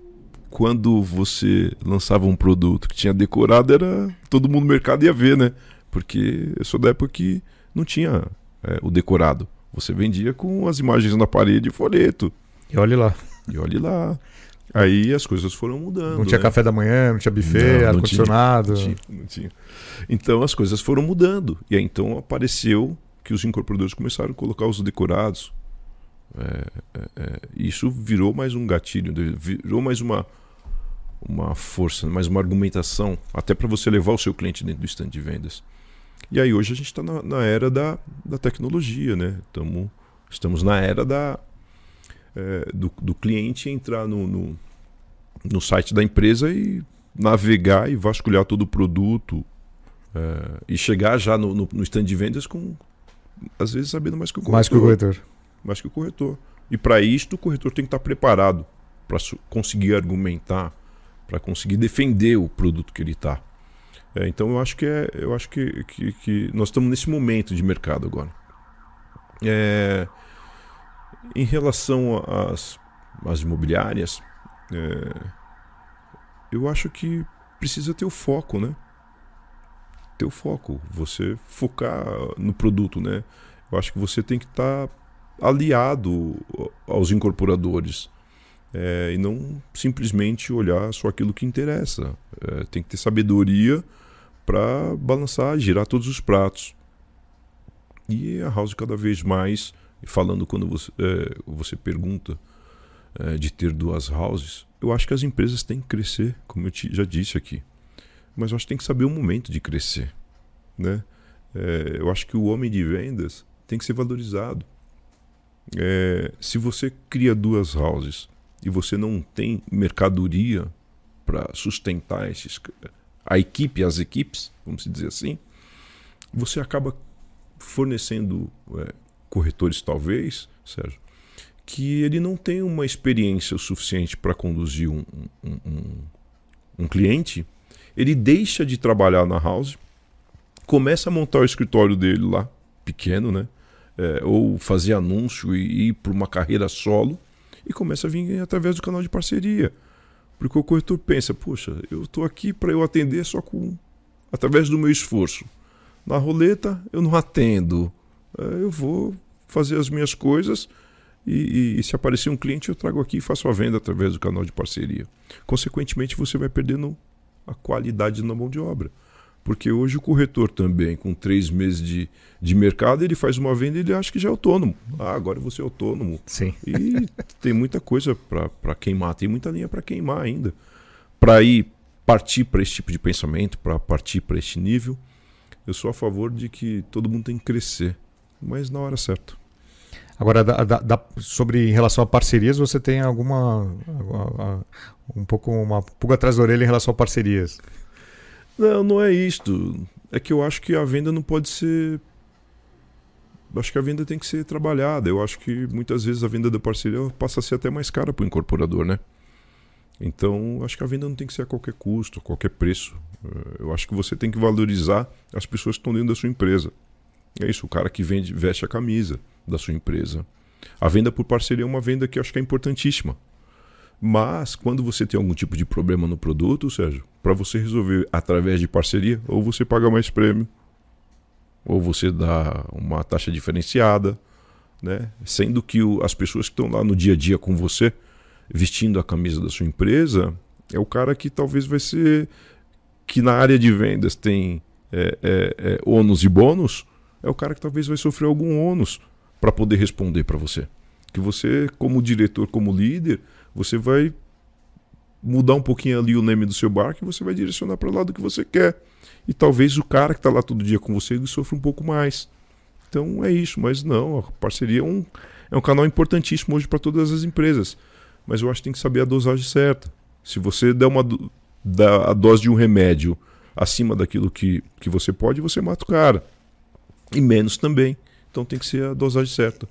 quando você lançava um produto que tinha decorado, era todo mundo no mercado ia ver, né? Porque eu sou da época que não tinha é, o decorado. Você vendia com as imagens na parede e folheto. E olhe lá. E olhe lá. Aí as coisas foram mudando. Não tinha né? café da manhã, não tinha buffet, ar-condicionado. Não, não, tinha. Então as coisas foram mudando. E aí então apareceu que os incorporadores começaram a colocar os decorados. É, é, é, isso virou mais um gatilho, virou mais uma, uma força, mais uma argumentação, até para você levar o seu cliente dentro do stand de vendas. E aí hoje a gente está na, na, era da, da tecnologia, né? Tamo, estamos na era da, é, do, do, cliente entrar no, no, no, site da empresa e navegar e vasculhar todo o produto é, e chegar já no, no, no, stand de vendas com, às vezes, sabendo mais que o corretor. Mais que o corretor. Mais que o corretor. E para isto, o corretor tem que estar preparado para conseguir argumentar, para conseguir defender o produto que ele está. É, então eu acho que é, eu acho que, que, que, nós estamos nesse momento de mercado agora. É, em relação às, às imobiliárias, é, eu acho que precisa ter o foco, né? Ter o foco, você focar no produto, né? Eu acho que você tem que estar tá aliado aos incorporadores. É, e não simplesmente olhar só aquilo que interessa. É, tem que ter sabedoria para balançar, girar todos os pratos. E a House cada vez mais, falando quando você, é, você pergunta é, de ter duas houses, eu acho que as empresas têm que crescer, como eu te, já disse aqui. Mas eu acho que tem que saber o momento de crescer. Né? É, eu acho que o homem de vendas tem que ser valorizado. É, se você cria duas houses e você não tem mercadoria para sustentar esses, a equipe, as equipes, vamos dizer assim, você acaba fornecendo é, corretores, talvez, Sérgio, que ele não tem uma experiência suficiente para conduzir um, um, um, um, cliente, ele deixa de trabalhar na house, começa a montar o escritório dele lá, pequeno, né? É, ou fazer anúncio e ir para uma carreira solo e começa a vir através do canal de parceria. Porque o corretor pensa, poxa, eu estou aqui para eu atender só com através do meu esforço. Na roleta eu não atendo. É, eu vou fazer as minhas coisas e, e, e, se aparecer um cliente eu trago aqui e faço a venda através do canal de parceria. Consequentemente você vai perdendo a qualidade na mão de obra. Porque hoje o corretor também, com três meses de, de mercado, ele faz uma venda e ele acha que já é autônomo. Ah, agora você é autônomo. Sim. E [LAUGHS] tem muita coisa para queimar, tem muita linha para queimar ainda. Para ir partir para esse tipo de pensamento, para partir para este nível, eu sou a favor de que todo mundo tem que crescer, mas na hora certa. Agora, da, da, da, sobre em relação a parcerias, você tem alguma. um pouco uma pulga atrás da orelha em relação a parcerias? Não, não é isto. É que eu acho que a venda não pode ser. Acho que a venda tem que ser trabalhada. Eu acho que muitas vezes a venda da parceria passa a ser até mais cara para o incorporador, né? Então, acho que a venda não tem que ser a qualquer custo, a qualquer preço. Eh, eu acho que você tem que valorizar as pessoas que estão dentro da sua empresa. É isso, o cara que vende, veste a camisa da sua empresa. A venda por parceria é uma venda que eu acho que é importantíssima. Mas quando você tem algum tipo de problema no produto, Sérgio, para você resolver através de parceria, ou você paga mais prêmio, ou você dá uma taxa diferenciada, né? Sendo que o, as pessoas que estão lá no dia a dia com você, vestindo a camisa da sua empresa, é o cara que talvez vai ser que na área de vendas tem é, é, é, ônus e bônus, é o cara que talvez vai sofrer algum ônus para poder responder para você. Que você, como diretor, como líder, você vai mudar um pouquinho ali o nome do seu barco e você vai direcionar para o lado que você quer. E talvez o cara que está lá todo dia com você ele sofra um pouco mais. Então é isso, mas não, a parceria é um, é um canal importantíssimo hoje para todas as empresas. Mas eu acho que tem que saber a dosagem certa. Se você der uma da, a dose de um remédio acima daquilo que, que você pode, você mata o cara. E menos também. Então tem que ser a dosagem certa.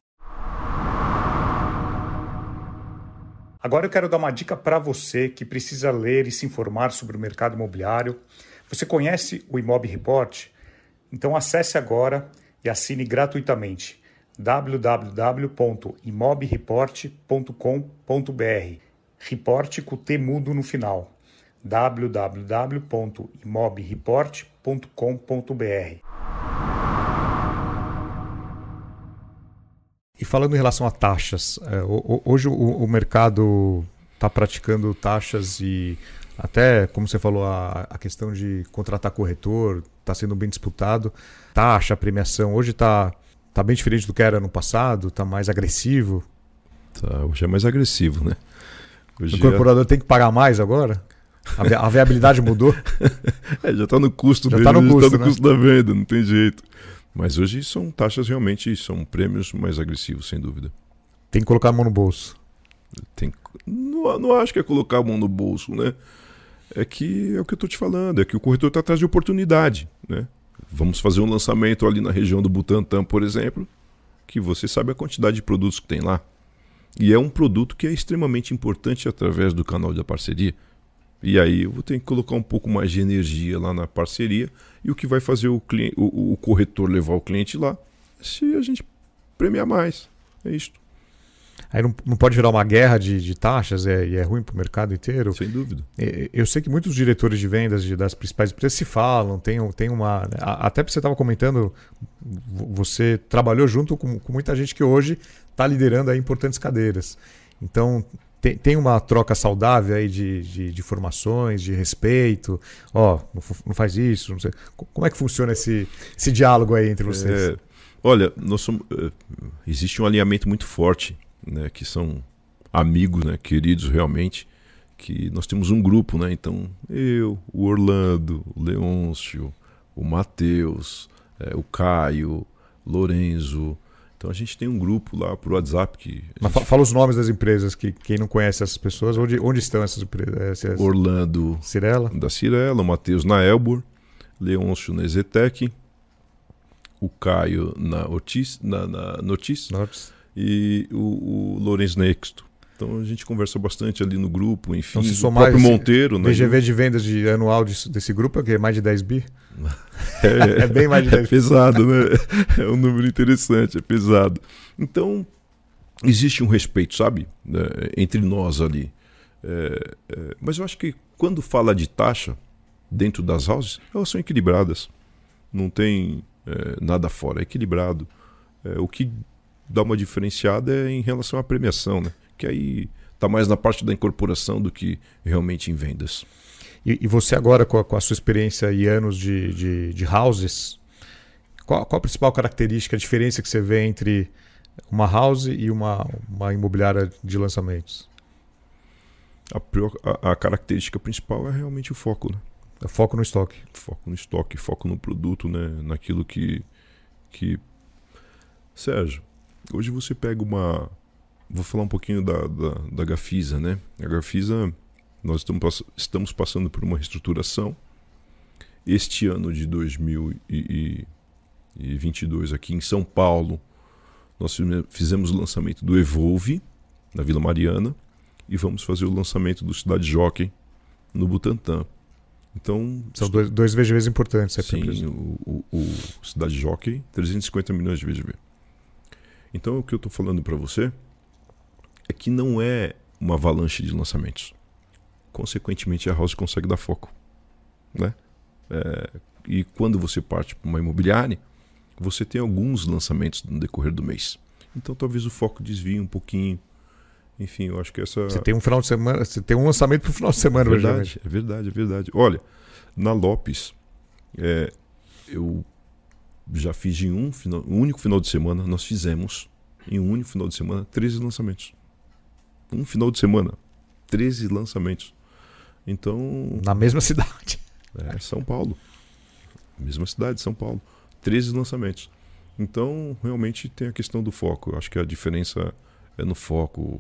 Agora eu quero dar uma dica para você que precisa ler e se informar sobre o mercado imobiliário. Você conhece o Imob Report? Então acesse agora e assine gratuitamente www.imobreport.com.br. Report com T mudo no final. www.imobreport.com.br. E falando em relação a taxas, é, hoje o, mercado está praticando taxas e até, como você falou, a, questão de contratar corretor está sendo bem disputado. Taxa, premiação, hoje está tá bem diferente do que era no passado, está mais agressivo. Tá, hoje é mais agressivo, né? Hoje o incorporador é... tem que pagar mais agora? A, a viabilidade mudou? [LAUGHS] é, já está no custo já dele, tá no custo, já está no né? custo da venda, não tem jeito. Mas hoje são taxas realmente, são prêmios mais agressivos, sem dúvida. Tem que colocar a mão no bolso. Tem, não, não acho que é colocar a mão no bolso, né? É que é o que eu estou te falando, é que o corretor está atrás de oportunidade, né? Vamos fazer um lançamento ali na região do Butantã, por exemplo, que você sabe a quantidade de produtos que tem lá. E é um produto que é extremamente importante através do canal da parceria. E aí eu vou ter que colocar um pouco mais de energia lá na parceria. E o que vai fazer o, cliente, o, o corretor levar o cliente lá se a gente premiar mais. É isto. Aí não, não pode virar uma guerra de, de taxas é, e é ruim para o mercado inteiro. Sem dúvida. Eu sei que muitos diretores de vendas de, das principais empresas se falam, tem, tem uma. Até você estava comentando, você trabalhou junto com, com muita gente que hoje está liderando aí importantes cadeiras. Então, tem, tem uma troca saudável aí de, de, de formações, de respeito. Ó, oh, não, não, faz isso, não sei. Como é que funciona esse, esse diálogo aí entre vocês? É, olha, somos, uh, existe um alinhamento muito forte, né? Que são amigos, né? Queridos realmente. Que nós temos um grupo, né? Então, eu, o Orlando, o Leôncio, o Matheus, é, o Caio, Lorenzo, então a gente tem um grupo lá pro WhatsApp que. Mas gente... fala os nomes das empresas, que quem não conhece essas pessoas, onde, onde estão essas empresas? É, Orlando. Cirela? Da Cirela, o Matheus na Elbor, Leôncio na Ezetec, o Caio na Ortiz, na, na Notis, Notis. e o, o Lourenço Nexto. Então a gente conversa bastante ali no grupo, enfim. Então, se somar o próprio Monteiro, né? VGV de vendas de anual desse, desse grupo é o quê? Mais de 10 bi? É, [LAUGHS] é bem mais de 10 bi. É pesado, né? [LAUGHS] É um número interessante, é pesado. Então, existe um respeito, sabe? É, entre nós ali. É, é, mas eu acho que quando fala de taxa dentro das houses, elas são equilibradas. Não tem é, nada fora, é equilibrado. o que dá uma diferenciada é em relação à premiação, né? Que aí está mais na parte da incorporação do que realmente em vendas. E, e você agora, com a, com a, sua experiência e anos de, de, de houses, qual, qual, a principal característica, a diferença que você vê entre uma house e uma, uma imobiliária de lançamentos? A, a, a característica principal é realmente o foco, né? É foco no estoque. Foco no estoque, foco no produto, né? Naquilo que, que... Sérgio, hoje você pega uma, Vou falar um pouquinho da, da, da Gafisa, né? A Gafisa, nós estamos, estamos passando por uma reestruturação. Este ano de 2022 aqui em São Paulo, nós fizemos o lançamento do Evolve, na Vila Mariana, e vamos fazer o lançamento do Cidade Jockey no Butantã. Então, São dois, dois VGVs importantes. É sim, o, o, o, Cidade Jockey, 350 milhões de VGV. Então, o que eu estou falando para você é que não é uma avalanche de lançamentos. Consequentemente, a House consegue dar foco. Né? É, e quando você parte para uma imobiliária, você tem alguns lançamentos no decorrer do mês. Então talvez o foco desvie um pouquinho. Enfim, eu acho que essa. Você tem um final de semana, você tem um lançamento para o final de semana, é verdade. É verdade, é verdade. Olha, na Lopes, é, eu já fiz em um, final, um único final de semana, nós fizemos em um único final de semana 13 lançamentos um final de semana. 13 lançamentos. Então. Na mesma cidade. É, São Paulo. Mesma cidade, São Paulo. 13 lançamentos. Então, realmente tem a questão do foco. Eu acho que a diferença é no foco.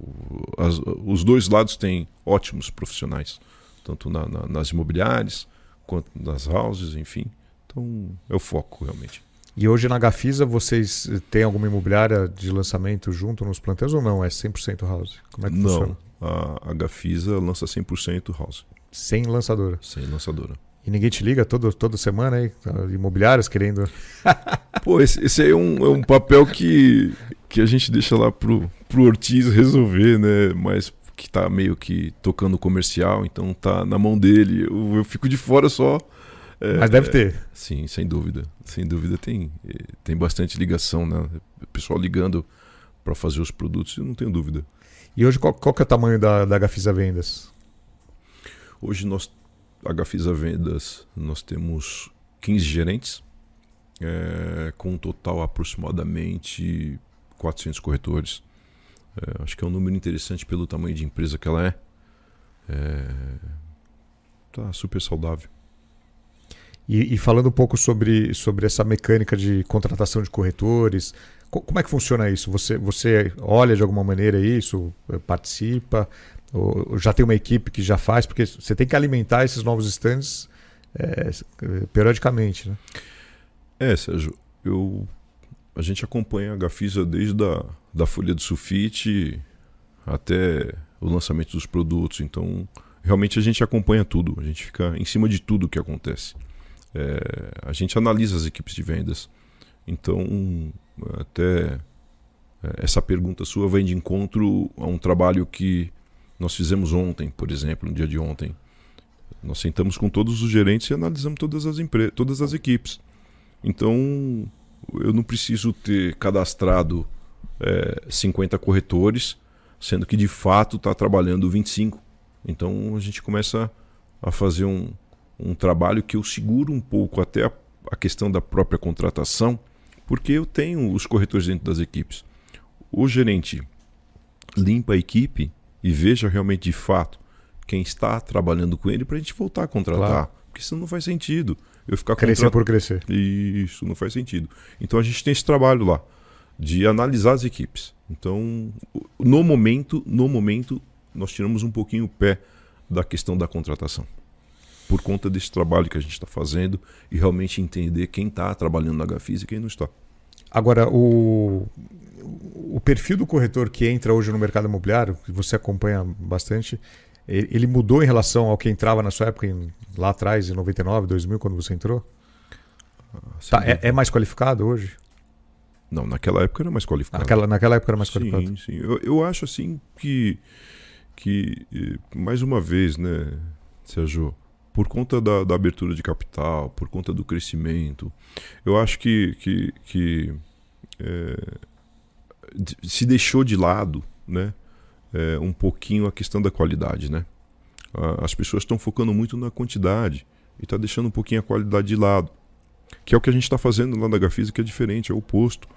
As, os dois lados têm ótimos profissionais, tanto na, na, nas imobiliárias quanto nas houses, enfim. Então, é o foco, realmente. E hoje na Gafisa vocês têm alguma imobiliária de lançamento junto nos plantéis ou não? É 100% house? Como é que não, funciona? a, a Gafisa lança 100% house. Sem lançadora? Sem lançadora. E ninguém te liga todo, toda semana aí? Imobiliárias querendo... [LAUGHS] Pô, esse, esse aí é um, é um papel que, que a gente deixa lá pro, pro Ortiz resolver, né? Mas que tá meio que tocando comercial, então tá na mão dele. Eu, eu fico de fora só Mas deve ter. sim, sem dúvida. Sem dúvida tem, tem bastante ligação, né? O pessoal ligando para fazer os produtos, eu não tenho dúvida. E hoje qual, qual que é o tamanho da, da Gafisa Vendas? Hoje nós, a Gafisa Vendas, nós temos 15 gerentes, é, com um total aproximadamente 400 corretores. É, acho que é um número interessante pelo tamanho de empresa que ela é. é tá super saudável. E, e, falando um pouco sobre, sobre essa mecânica de contratação de corretores, como é que funciona isso? Você, você olha de alguma maneira isso, participa, ou já tem uma equipe que já faz, porque você tem que alimentar esses novos stands é, periodicamente, né? É, Sérgio, eu, a gente acompanha a Gafisa desde a da folha de sulfite até o lançamento dos produtos, então realmente a gente acompanha tudo, a gente fica em cima de tudo que acontece. É, a gente analisa as equipes de vendas. Então, até é, essa pergunta sua vem de encontro a um trabalho que nós fizemos ontem, por exemplo, no dia de ontem. Nós sentamos com todos os gerentes e analisamos todas as, todas as equipes. Então, eu não preciso ter cadastrado é, 50 corretores, sendo que de fato está trabalhando 25. Então, a gente começa a fazer um, um trabalho que eu seguro um pouco até a, a questão da própria contratação, porque eu tenho os corretores dentro das equipes. O gerente limpa a equipe e veja realmente de fato quem está trabalhando com ele para a gente voltar a contratar. Claro. Porque isso não faz sentido. Eu ficar Crescer contrat... por crescer. Isso não faz sentido. Então a gente tem esse trabalho lá de analisar as equipes. Então, no momento, no momento, nós tiramos um pouquinho o pé da questão da contratação por conta desse trabalho que a gente está fazendo e realmente entender quem está trabalhando na Gafisa e quem não está. Agora, o, o perfil do corretor que entra hoje no mercado imobiliário, que você acompanha bastante, ele mudou em relação ao que entrava na sua época, em, lá atrás, em 99, 2000, quando você entrou? Ah, tá, é, é, mais qualificado hoje? Não, naquela época era mais qualificado. Naquela, naquela época era mais sim, qualificado? Sim, eu, eu acho assim que, que, mais uma vez, né, Sérgio, por conta da, da, abertura de capital, por conta do crescimento. Eu acho que, que, que é, se deixou de lado né, é, um pouquinho a questão da qualidade. Né? As pessoas estão focando muito na quantidade e está deixando um pouquinho a qualidade de lado. Que é o que a gente está fazendo lá na Gafisa, que é diferente, é o oposto.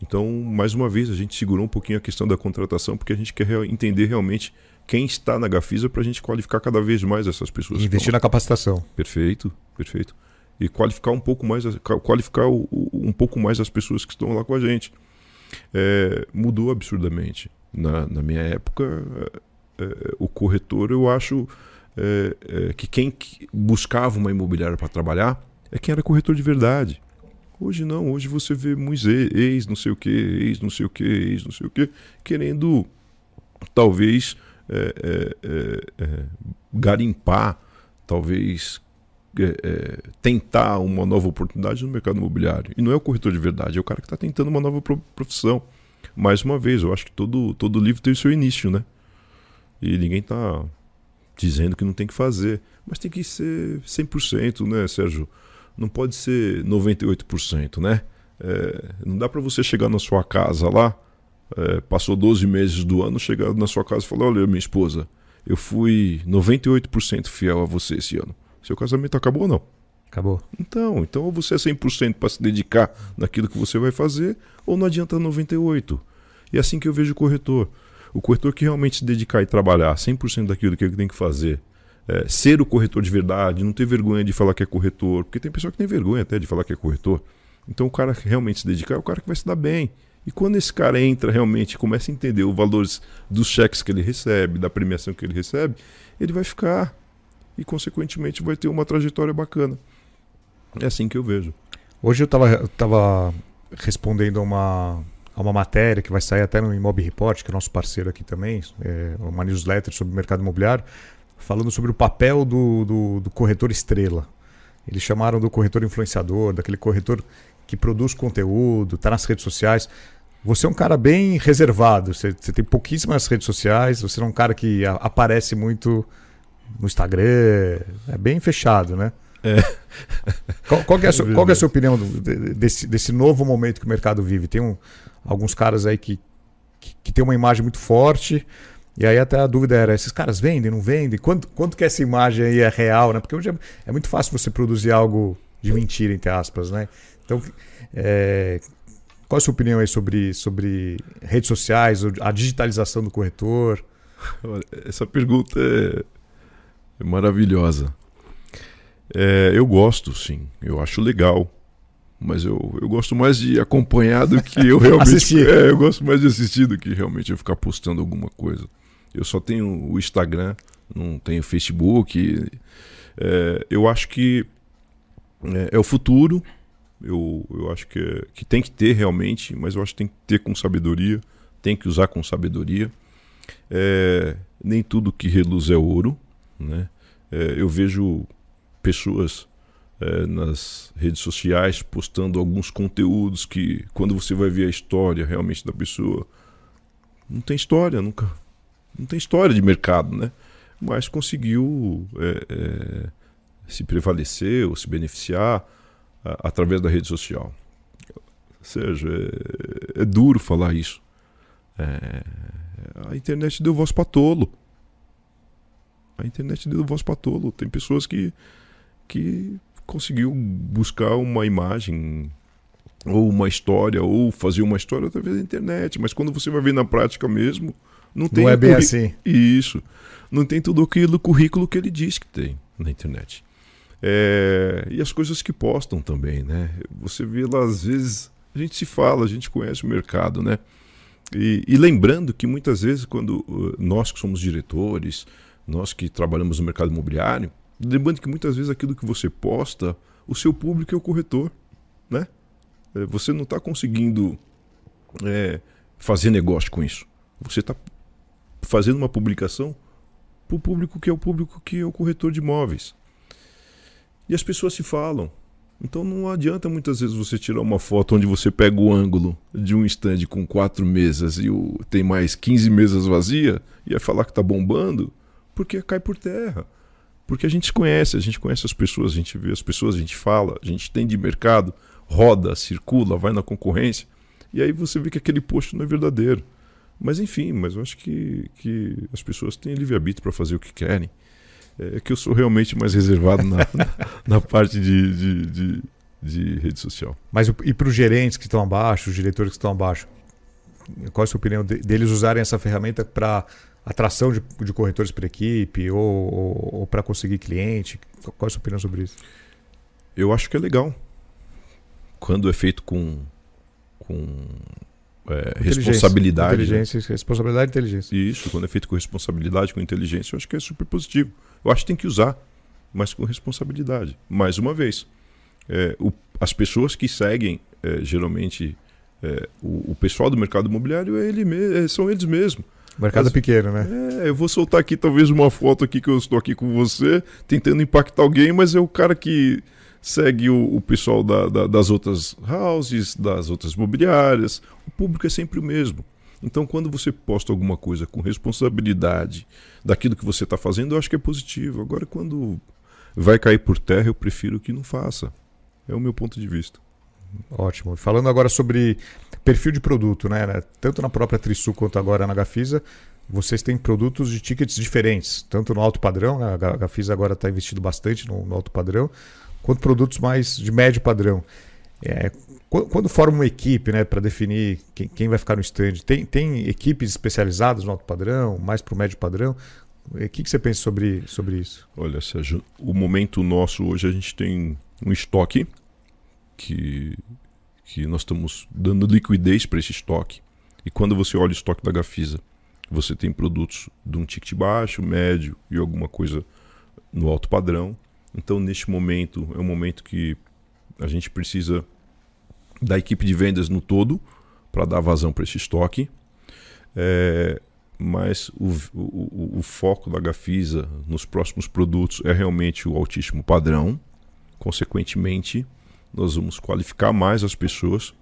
Então, mais uma vez, a gente segurou um pouquinho a questão da contratação, porque a gente quer entender realmente quem está na Gafisa para a gente qualificar cada vez mais essas pessoas. E investir na capacitação. Perfeito, perfeito. E qualificar um pouco mais, qualificar o, o, um pouco mais as pessoas que estão lá com a gente. É, mudou absurdamente. Na, na minha época, é, é o corretor, eu acho é, é, que quem buscava uma imobiliária para trabalhar é quem era corretor de verdade. Hoje não, hoje você vê muitos ex, não sei o que, ex, não sei o que, ex, não sei o que, querendo talvez é, é, é, é, garimpar, talvez é, tentar uma nova oportunidade no mercado imobiliário. E não é o corretor de verdade, é o cara que está tentando uma nova profissão. Mais uma vez, eu acho que todo, todo livro tem o seu início, né? E ninguém está dizendo que não tem que fazer. Mas tem que ser 100%, né, Sérgio? Não pode ser 98%, né? É, não dá para você chegar na sua casa lá é, passou 12 meses do ano, chegando na sua casa e falou: Olha, minha esposa, eu fui 98% fiel a você esse ano. Seu casamento acabou ou não? Acabou. Então, então ou você é 100% para se dedicar naquilo que você vai fazer, ou não adianta 98%. E é assim que eu vejo o corretor. O corretor que realmente se dedicar e trabalhar 100% daquilo que ele tem que fazer, é, ser o corretor de verdade, não ter vergonha de falar que é corretor, porque tem pessoa que tem vergonha até de falar que é corretor. Então o cara que realmente se dedicar é o cara que vai se dar bem. E quando esse cara entra realmente começa a entender os valores dos cheques que ele recebe, da premiação que ele recebe, ele vai ficar e, consequentemente, vai ter uma trajetória bacana. É assim que eu vejo. Hoje eu estava tava respondendo a uma, a uma matéria que vai sair até no Imob Report, que é nosso parceiro aqui também, é uma newsletter sobre o mercado imobiliário, falando sobre o papel do, do, do corretor estrela. Eles chamaram do corretor influenciador, daquele corretor que produz conteúdo, está nas redes sociais. Você é um cara bem reservado, você, você, tem pouquíssimas redes sociais, você é um cara que a, aparece muito no Instagram, é bem fechado, né? É. [LAUGHS] Qual, qual, é a sua, qual é a sua opinião do, desse, desse novo momento que o mercado vive? Tem um, alguns caras aí que, que, que tem uma imagem muito forte, e aí até a dúvida era, esses caras vendem, não vendem? Quanto, quanto que essa imagem aí é real, né? Porque hoje é, é muito fácil você produzir algo de mentira, entre aspas, né? Então, é, qual a sua opinião aí sobre, sobre redes sociais, a digitalização do corretor? Essa pergunta é, é maravilhosa. É, eu gosto, sim. Eu acho legal. Mas eu, eu gosto mais de acompanhar do que eu [LAUGHS] realmente. assistir. É, eu gosto mais de assistir do que realmente eu ficar postando alguma coisa. Eu só tenho o Instagram, não tenho Facebook. É, eu acho que é, é o futuro eu, eu acho que, é, que tem que ter realmente, mas eu acho que tem que ter com sabedoria, tem que usar com sabedoria. É, nem tudo que reluz é ouro, Né? É, eu vejo pessoas é, nas redes sociais postando alguns conteúdos que, quando você vai ver a história realmente da pessoa, não tem história, nunca. Não tem história de mercado, né? Mas conseguiu é, é, se prevalecer ou se beneficiar através da rede social. Ou seja, é, é duro falar isso. É, a internet deu voz para tolo. A internet deu voz para tolo. Tem pessoas que, que conseguiu buscar uma imagem ou uma história ou fazer uma história através da internet, mas quando você vai ver na prática mesmo, não tem não é bem assim. Isso. Não tem tudo aquilo currículo que ele diz que tem na internet. É... E as coisas que postam também, né? Você vê lá, às vezes, a gente se fala, a gente conhece o mercado, né? E, e lembrando que muitas vezes, quando uh, nós que somos diretores, nós que trabalhamos no mercado imobiliário, lembrando que muitas vezes aquilo que você posta, o seu público é o corretor, né? É, você não está conseguindo é, fazer negócio com isso. Você está fazendo uma publicação para o público que é o público que é o corretor de imóveis. E as pessoas se falam. Então não adianta muitas vezes você tirar uma foto onde você pega o ângulo de um stand com quatro mesas e o, tem mais 15 mesas vazias e vai falar que está bombando, porque cai por terra. Porque a gente se conhece, a gente conhece as pessoas, a gente vê as pessoas, a gente fala, a gente tem de mercado, roda, circula, vai na concorrência. E aí você vê que aquele post não é verdadeiro. Mas enfim, mas eu acho que, que as pessoas têm livre-arbítrio para fazer o que querem. É que eu sou realmente mais reservado na, [LAUGHS] na, na parte de, de, de, de, rede social. Mas e para os gerentes que estão abaixo, os diretores que estão abaixo, qual é a sua opinião de, deles usarem essa ferramenta para atração de, de corretores para equipe ou, ou, ou para conseguir cliente? Qual é a sua opinião sobre isso? Eu acho que é legal. Quando é feito com, com é, responsabilidade. Né? Inteligência, né? responsabilidade e inteligência. Isso, quando é feito com responsabilidade, com inteligência, eu acho que é super positivo. Eu acho que tem que usar, mas com responsabilidade. Mais uma vez, é, o, as pessoas que seguem, é, geralmente, é, o, o, pessoal do mercado imobiliário é ele me, é, são eles mesmos. O mercado é pequeno, né? É, eu vou soltar aqui talvez uma foto aqui que eu estou aqui com você, tentando impactar alguém, mas é o cara que segue o, o pessoal da, da, das outras houses, das outras imobiliárias. O público é sempre o mesmo. Então, quando você posta alguma coisa com responsabilidade daquilo que você está fazendo, eu acho que é positivo. Agora, quando vai cair por terra, eu prefiro que não faça. É o meu ponto de vista. Ótimo. Falando agora sobre perfil de produto, né? Tanto na própria Trisul quanto agora na Gafisa, vocês têm produtos de tickets diferentes, tanto no alto padrão, né? a Gafisa agora está investindo bastante no, no alto padrão, quanto produtos mais de médio padrão. É, quando forma uma equipe né, para definir quem, vai ficar no stand, tem, tem equipes especializadas no alto padrão, mais para o médio padrão? O que, que você pensa sobre, sobre isso? Olha, Sérgio, o momento nosso hoje a gente tem um estoque que, que nós estamos dando liquidez para esse estoque. E quando você olha o estoque da Gafisa, você tem produtos de um ticket baixo, médio e alguma coisa no alto padrão. Então, neste momento, é um momento que a gente precisa da equipe de vendas no todo para dar vazão para esse estoque. É, mas o, o, o, foco da Gafisa nos próximos produtos é realmente o altíssimo padrão. Consequentemente, nós vamos qualificar mais as pessoas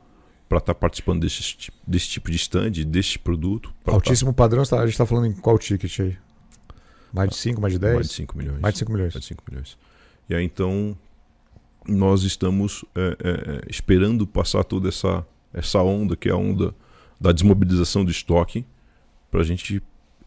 para estar tá participando desse, desse tipo de stand, desse produto. Altíssimo tá... padrão, a gente está falando em qual ticket aí? Mais de 5, mais de 10? Mais de 5 milhões. Mais de 5 milhões. Mais de 5 milhões. E aí então nós estamos é, é, é, esperando passar toda essa, essa onda, que é a onda da desmobilização do estoque, para a gente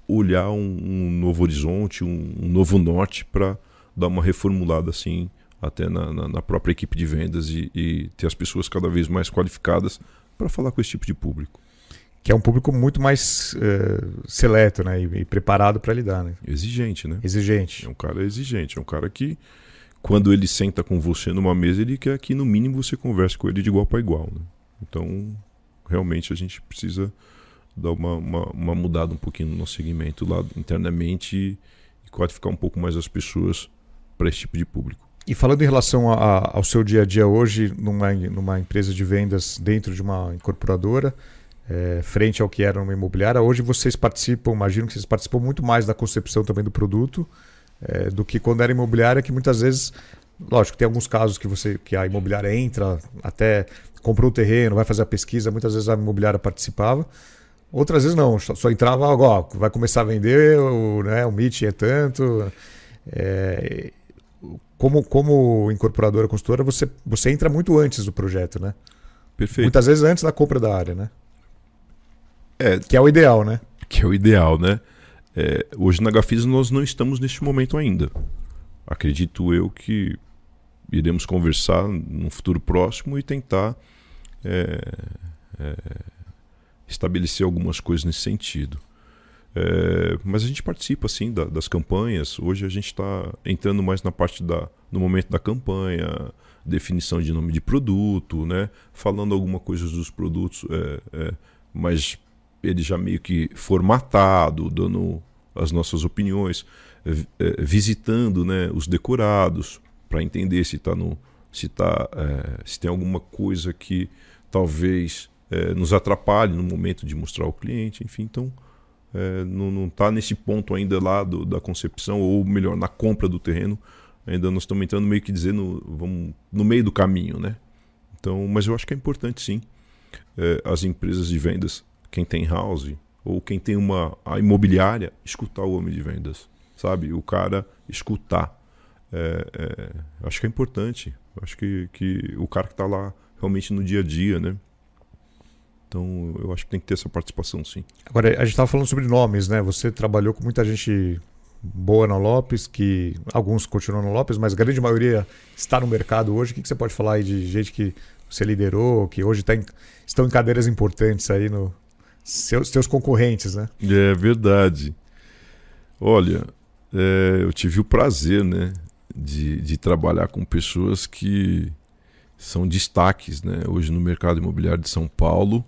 olhar um, um, novo horizonte, um, um novo norte para dar uma reformulada assim até na, na, na própria equipe de vendas e, e, ter as pessoas cada vez mais qualificadas para falar com esse tipo de público. Que é um público muito mais é, seleto né? e, e preparado para lidar. Né? Exigente, né? Exigente. É um cara exigente, é um cara que quando ele senta com você numa mesa, ele quer que no mínimo você converse com ele de igual para igual. Né? Então, realmente a gente precisa dar uma, uma, uma, mudada um pouquinho no nosso segmento lá internamente e, qualificar um pouco mais as pessoas para esse tipo de público. E falando em relação a, a, ao seu dia a dia hoje, numa, numa empresa de vendas dentro de uma incorporadora, é, frente ao que era uma imobiliária, hoje vocês participam, imagino que vocês participam muito mais da concepção também do produto é, do que quando era imobiliária, que muitas vezes, lógico, tem alguns casos que você que a imobiliária entra, até comprou o terreno, vai fazer a pesquisa, muitas vezes a imobiliária participava. Outras vezes não, só entrava, ó, vai começar a vender, o, né, o MIT é tanto. É, como, como incorporadora consultora, você, você entra muito antes do projeto, né? Perfeito. Muitas vezes antes da compra da área, né? É, Que é o ideal, né? que é o ideal, né? É, hoje na Gafisa nós não estamos neste momento ainda. Acredito eu que iremos conversar num futuro próximo e tentar é, é, estabelecer algumas coisas nesse sentido. É, mas a gente participa sim da- das campanhas. Hoje a gente está entrando mais na parte da no momento da campanha, definição de nome de produto, né? Falando alguma coisa dos produtos, é, é, mas ele já meio que formatado, dando as nossas opiniões, é, é, visitando, né, os decorados para entender se tá no se tá é, se tem alguma coisa que talvez é, nos atrapalhe no momento de mostrar ao cliente, enfim, então é, não está nesse ponto ainda lá do, da concepção, ou melhor, na compra do terreno. Ainda nós estamos entrando meio que dizendo, vamos no meio do caminho, né? Então, mas eu acho que é importante sim as empresas de vendas, quem tem house ou quem tem uma imobiliária, escutar o homem de vendas, sabe? O cara escutar. É, é, acho que é importante. Acho que, que o cara que está lá realmente no dia a dia, né? Então, eu acho que tem que ter essa participação, sim. Agora, a gente estava falando sobre nomes, né? Você trabalhou com muita gente boa na Lopes, que alguns continuam na Lopes, mas a grande maioria está no mercado hoje. O que, que você pode falar aí de gente que você liderou, que hoje tá em- estão em cadeiras importantes aí no seus, seus concorrentes, né? É verdade. Olha, é, eu tive o prazer, né, de, de trabalhar com pessoas que são destaques, né, hoje no mercado imobiliário de São Paulo.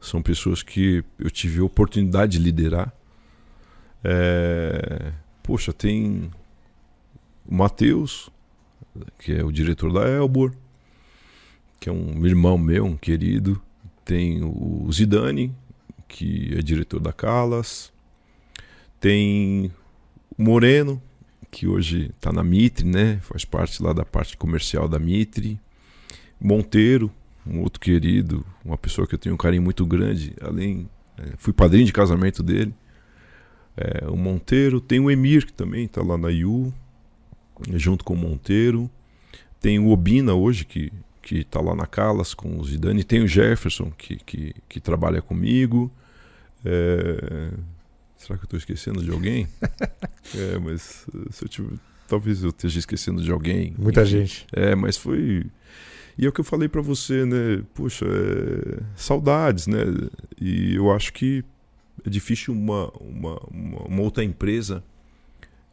São pessoas que eu tive a oportunidade de liderar. É, poxa, tem o Matheus, que é o diretor da Elbor, que é um irmão meu, um querido. Tem o Zidane, que é diretor da Calas. Tem o Moreno, que hoje está na Mitre, né? Faz parte lá da parte comercial da Mitre. Monteiro, um outro querido, uma pessoa que eu tenho um carinho muito grande. Além, é, fui padrinho de casamento dele. É, o Monteiro, tem o Emir, que também está lá na IU, junto com o Monteiro. Tem o Obina hoje, que que está lá na Calas com o Zidane. Tem o Jefferson, que, que, que trabalha comigo. É, Será que eu estou esquecendo de alguém? [LAUGHS] é, mas eh, eu tiver... talvez eu esteja esquecendo de alguém. Muita Enfim. gente. É, mas foi. E é o que eu falei pra você, né? Puxa, é... saudades, né? E eu acho que é difícil uma, uma, uma, uma outra empresa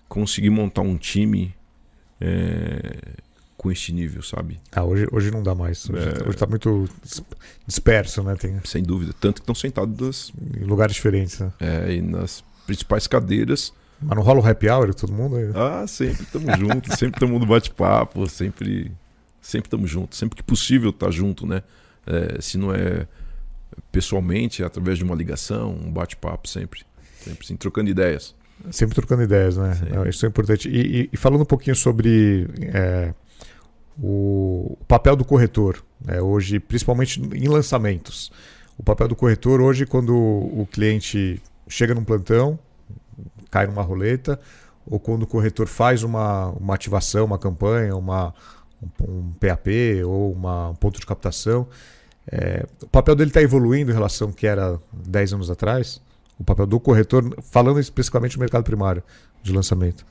conseguir montar um time é, com este nível, sabe? Ah, hoje, hoje não dá mais. Hoje, É. hoje tá muito dis- disperso, né? Tem Sem dúvida. Tanto que estão sentados em lugares diferentes, né? é, e nas principais cadeiras. Mas não rola o happy hour, todo mundo aí. Ah, sempre estamos juntos, [LAUGHS] sempre estamos no bate-papo, sempre sempre estamos juntos, sempre que possível tá junto, né? É, se não é pessoalmente, é através de uma ligação, um bate-papo, sempre, sempre sim, trocando ideias. Sempre trocando ideias, né? Não, Isso é importante. E, e- e falando um pouquinho sobre é, o, papel do corretor, né? hoje, principalmente em lançamentos. O papel do corretor hoje, quando o cliente chega num plantão, cai numa roleta, ou quando o corretor faz uma, uma ativação, uma campanha, uma, um, um PAP ou uma, um ponto de captação, é, o papel dele está evoluindo em relação ao que era 10 anos atrás? O papel do corretor, falando especificamente do mercado primário de lançamento.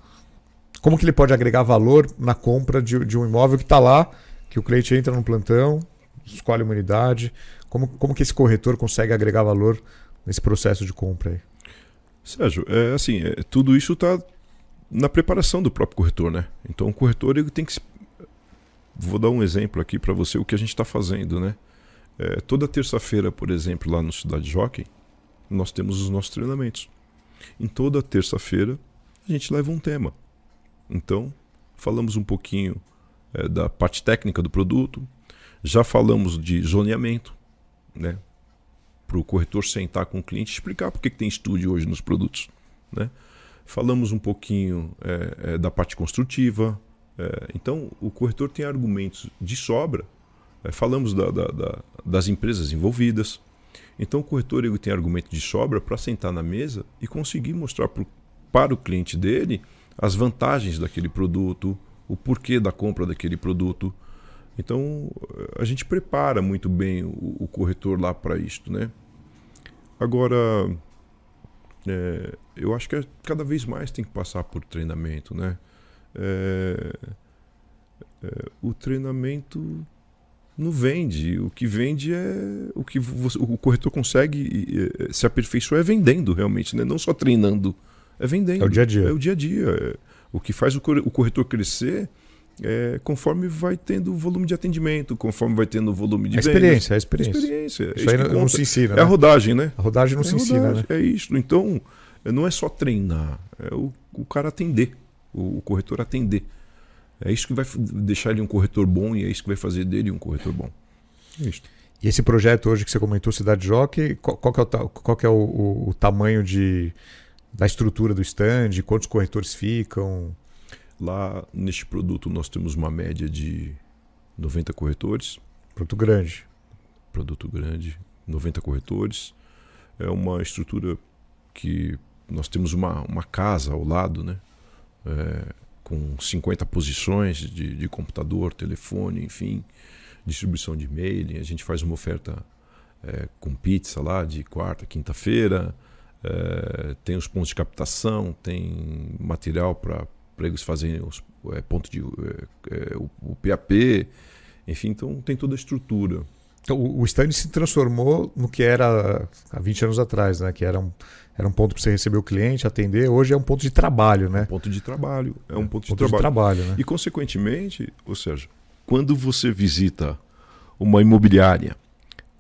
Como que ele pode agregar valor na compra de, de um imóvel que está lá, que o cliente entra no plantão, escolhe uma unidade? Como, como que esse corretor consegue agregar valor nesse processo de compra aí? Sérgio, é assim, é, tudo isso está na preparação do próprio corretor, né? Então o corretor ele tem que se- vou dar um exemplo aqui para você o que a gente está fazendo, né? É, toda terça-feira, por exemplo, lá no Cidade Jockey, nós temos os nossos treinamentos. Em toda terça-feira a gente leva um tema. Então falamos um pouquinho é, da parte técnica do produto, já falamos de zoneamento, né? Para o corretor sentar com o cliente e explicar por que, tem estúdio hoje nos produtos, né? falamos um pouquinho é, é, da parte construtiva. Então, o corretor tem argumentos de sobra. Falamos da, da, da, das empresas envolvidas. Então, o corretor ele tem argumento de sobra para sentar na mesa e conseguir mostrar pro, para o cliente dele as vantagens daquele produto, o porquê da compra daquele produto. Então, a gente prepara muito bem o, o corretor lá para isto, né? Agora, é, eu acho que é, cada vez mais tem que passar por treinamento, né? É, é, o treinamento não vende. O que vende é o que você, o corretor consegue se aperfeiçoar é vendendo realmente, né? Não só treinando, é vendendo. É o dia a dia. É o dia a dia. É, o que faz o corretor crescer é, conforme vai tendo o volume de atendimento, conforme vai tendo o volume de a experiência, vendas. A experiência, a experiência. Isso, aí não, não, se ensina. É né? a rodagem, né? A rodagem não é se ensina, rodagem, né? É isso. Então, não é só treinar, é o, o cara atender, o, o, corretor atender. É isso que vai deixar ele um corretor bom e é isso que vai fazer dele um corretor bom. É isso. E esse projeto hoje que você comentou, Cidade Jockey, qual, qual que é, o, qual é o, o tamanho de, da estrutura do stand? Quantos corretores ficam? Lá neste produto nós temos uma média de 90 corretores. Produto grande. Produto grande, 90 corretores. É uma estrutura que nós temos uma, uma casa ao lado, né? É, com 50 posições de, de computador, telefone, enfim, distribuição de e-mail. A gente faz uma oferta é, com pizza lá de quarta, quinta-feira. É, tem os pontos de captação, tem material para eles fazerem os é, pontos de é, é o, o, PAP, enfim, então tem toda a estrutura. Então, o stand se transformou no que era há 20 anos atrás, né? que era um, era um ponto para você receber o cliente, atender. Hoje é um ponto de trabalho, né? Um ponto de trabalho. É um ponto, de, ponto trabalho. de trabalho. né? E, consequentemente, ou seja, quando você visita uma imobiliária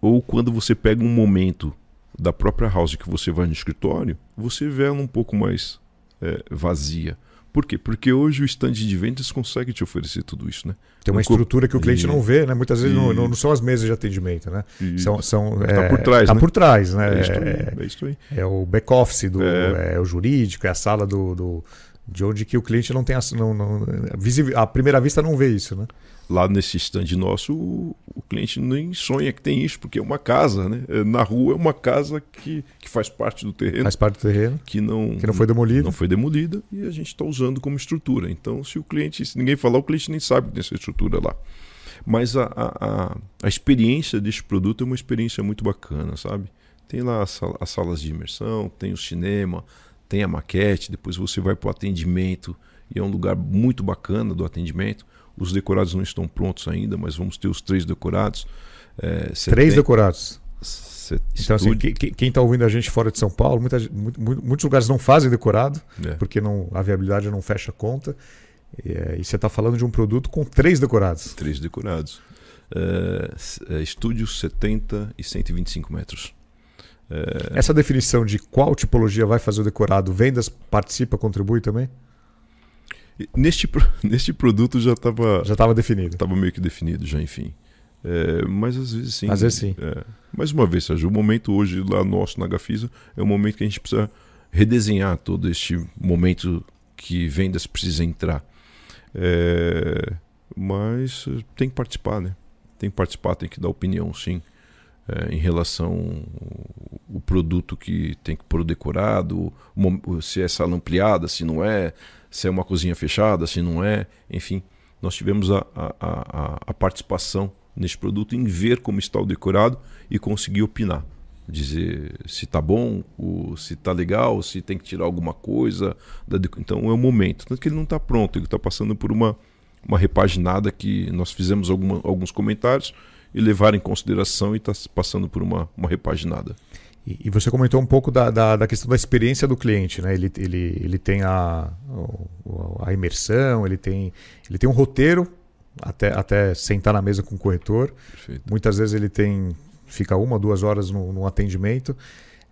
ou quando você pega um momento da própria house que você vai no escritório, você vê ela um pouco mais é, vazia. Por quê? Porque hoje o stand de vendas consegue te oferecer tudo isso, né? Tem uma estrutura que o cliente e... não vê, né? Muitas vezes não, não, são as mesas de atendimento, né? São, são, é, tá por trás, tá né? por trás, né? É, isso aí, é isso aí. é o back-office, do, é. é. o jurídico, é a sala do, do, de onde que o cliente não tem... A, não, não, a primeira vista não vê isso, né? Lá nesse stand nosso, o, o, cliente nem sonha que tem isso, porque é uma casa, né? É, na rua é uma casa que, que faz parte do terreno. Faz parte do terreno. Que não, que não foi demolida. Não foi demolida e a gente está usando como estrutura. Então, se o cliente, se ninguém falar, o cliente nem sabe que tem essa estrutura lá. Mas a, a, a experiência deste produto é uma experiência muito bacana, sabe? Tem lá as, as salas de imersão, tem o cinema, tem a maquete, depois você vai para o atendimento e é um lugar muito bacana do atendimento os decorados não estão prontos ainda, mas vamos ter os três decorados. É, três decorados. Então, assim, quem está ouvindo a gente fora de São Paulo, muita, muitos lugares não fazem decorado, é. porque não, a viabilidade não fecha a conta. E, é, e você está falando de um produto com três decorados. Três decorados. É, é, estúdio 70 e 125 metros. É... Essa definição de qual tipologia vai fazer o decorado, vendas participa, contribui também? Neste, [LAUGHS] neste produto já estava. Já estava definido. Estava meio que definido, já, enfim. É, mas às vezes sim. Às vezes sim. É. Mais uma vez, Sérgio, o momento hoje lá nosso na Gafisa é o momento que a gente precisa redesenhar todo este momento que vendas precisa entrar. É, mas tem que participar, né? Tem que participar, tem que dar opinião, sim. É, em relação ao produto que tem que pôr decorado, se é sala ampliada, se não é, se é uma cozinha fechada, se não é, enfim. Nós tivemos a, a, a, a participação nesse produto em ver como está o decorado e conseguir opinar. Dizer se está bom, se está legal, se tem que tirar alguma coisa. Então é o momento. Tanto que ele não está pronto, ele está passando por uma, uma repaginada que nós fizemos alguma, alguns comentários e levaram em consideração e está passando por uma, uma repaginada. E, você comentou um pouco da, da, da, questão da experiência do cliente, né? Ele, ele, ele tem a, a imersão, ele tem, ele tem um roteiro até, até sentar na mesa com o corretor. Perfeito. Muitas vezes ele tem fica uma, duas horas no, no atendimento.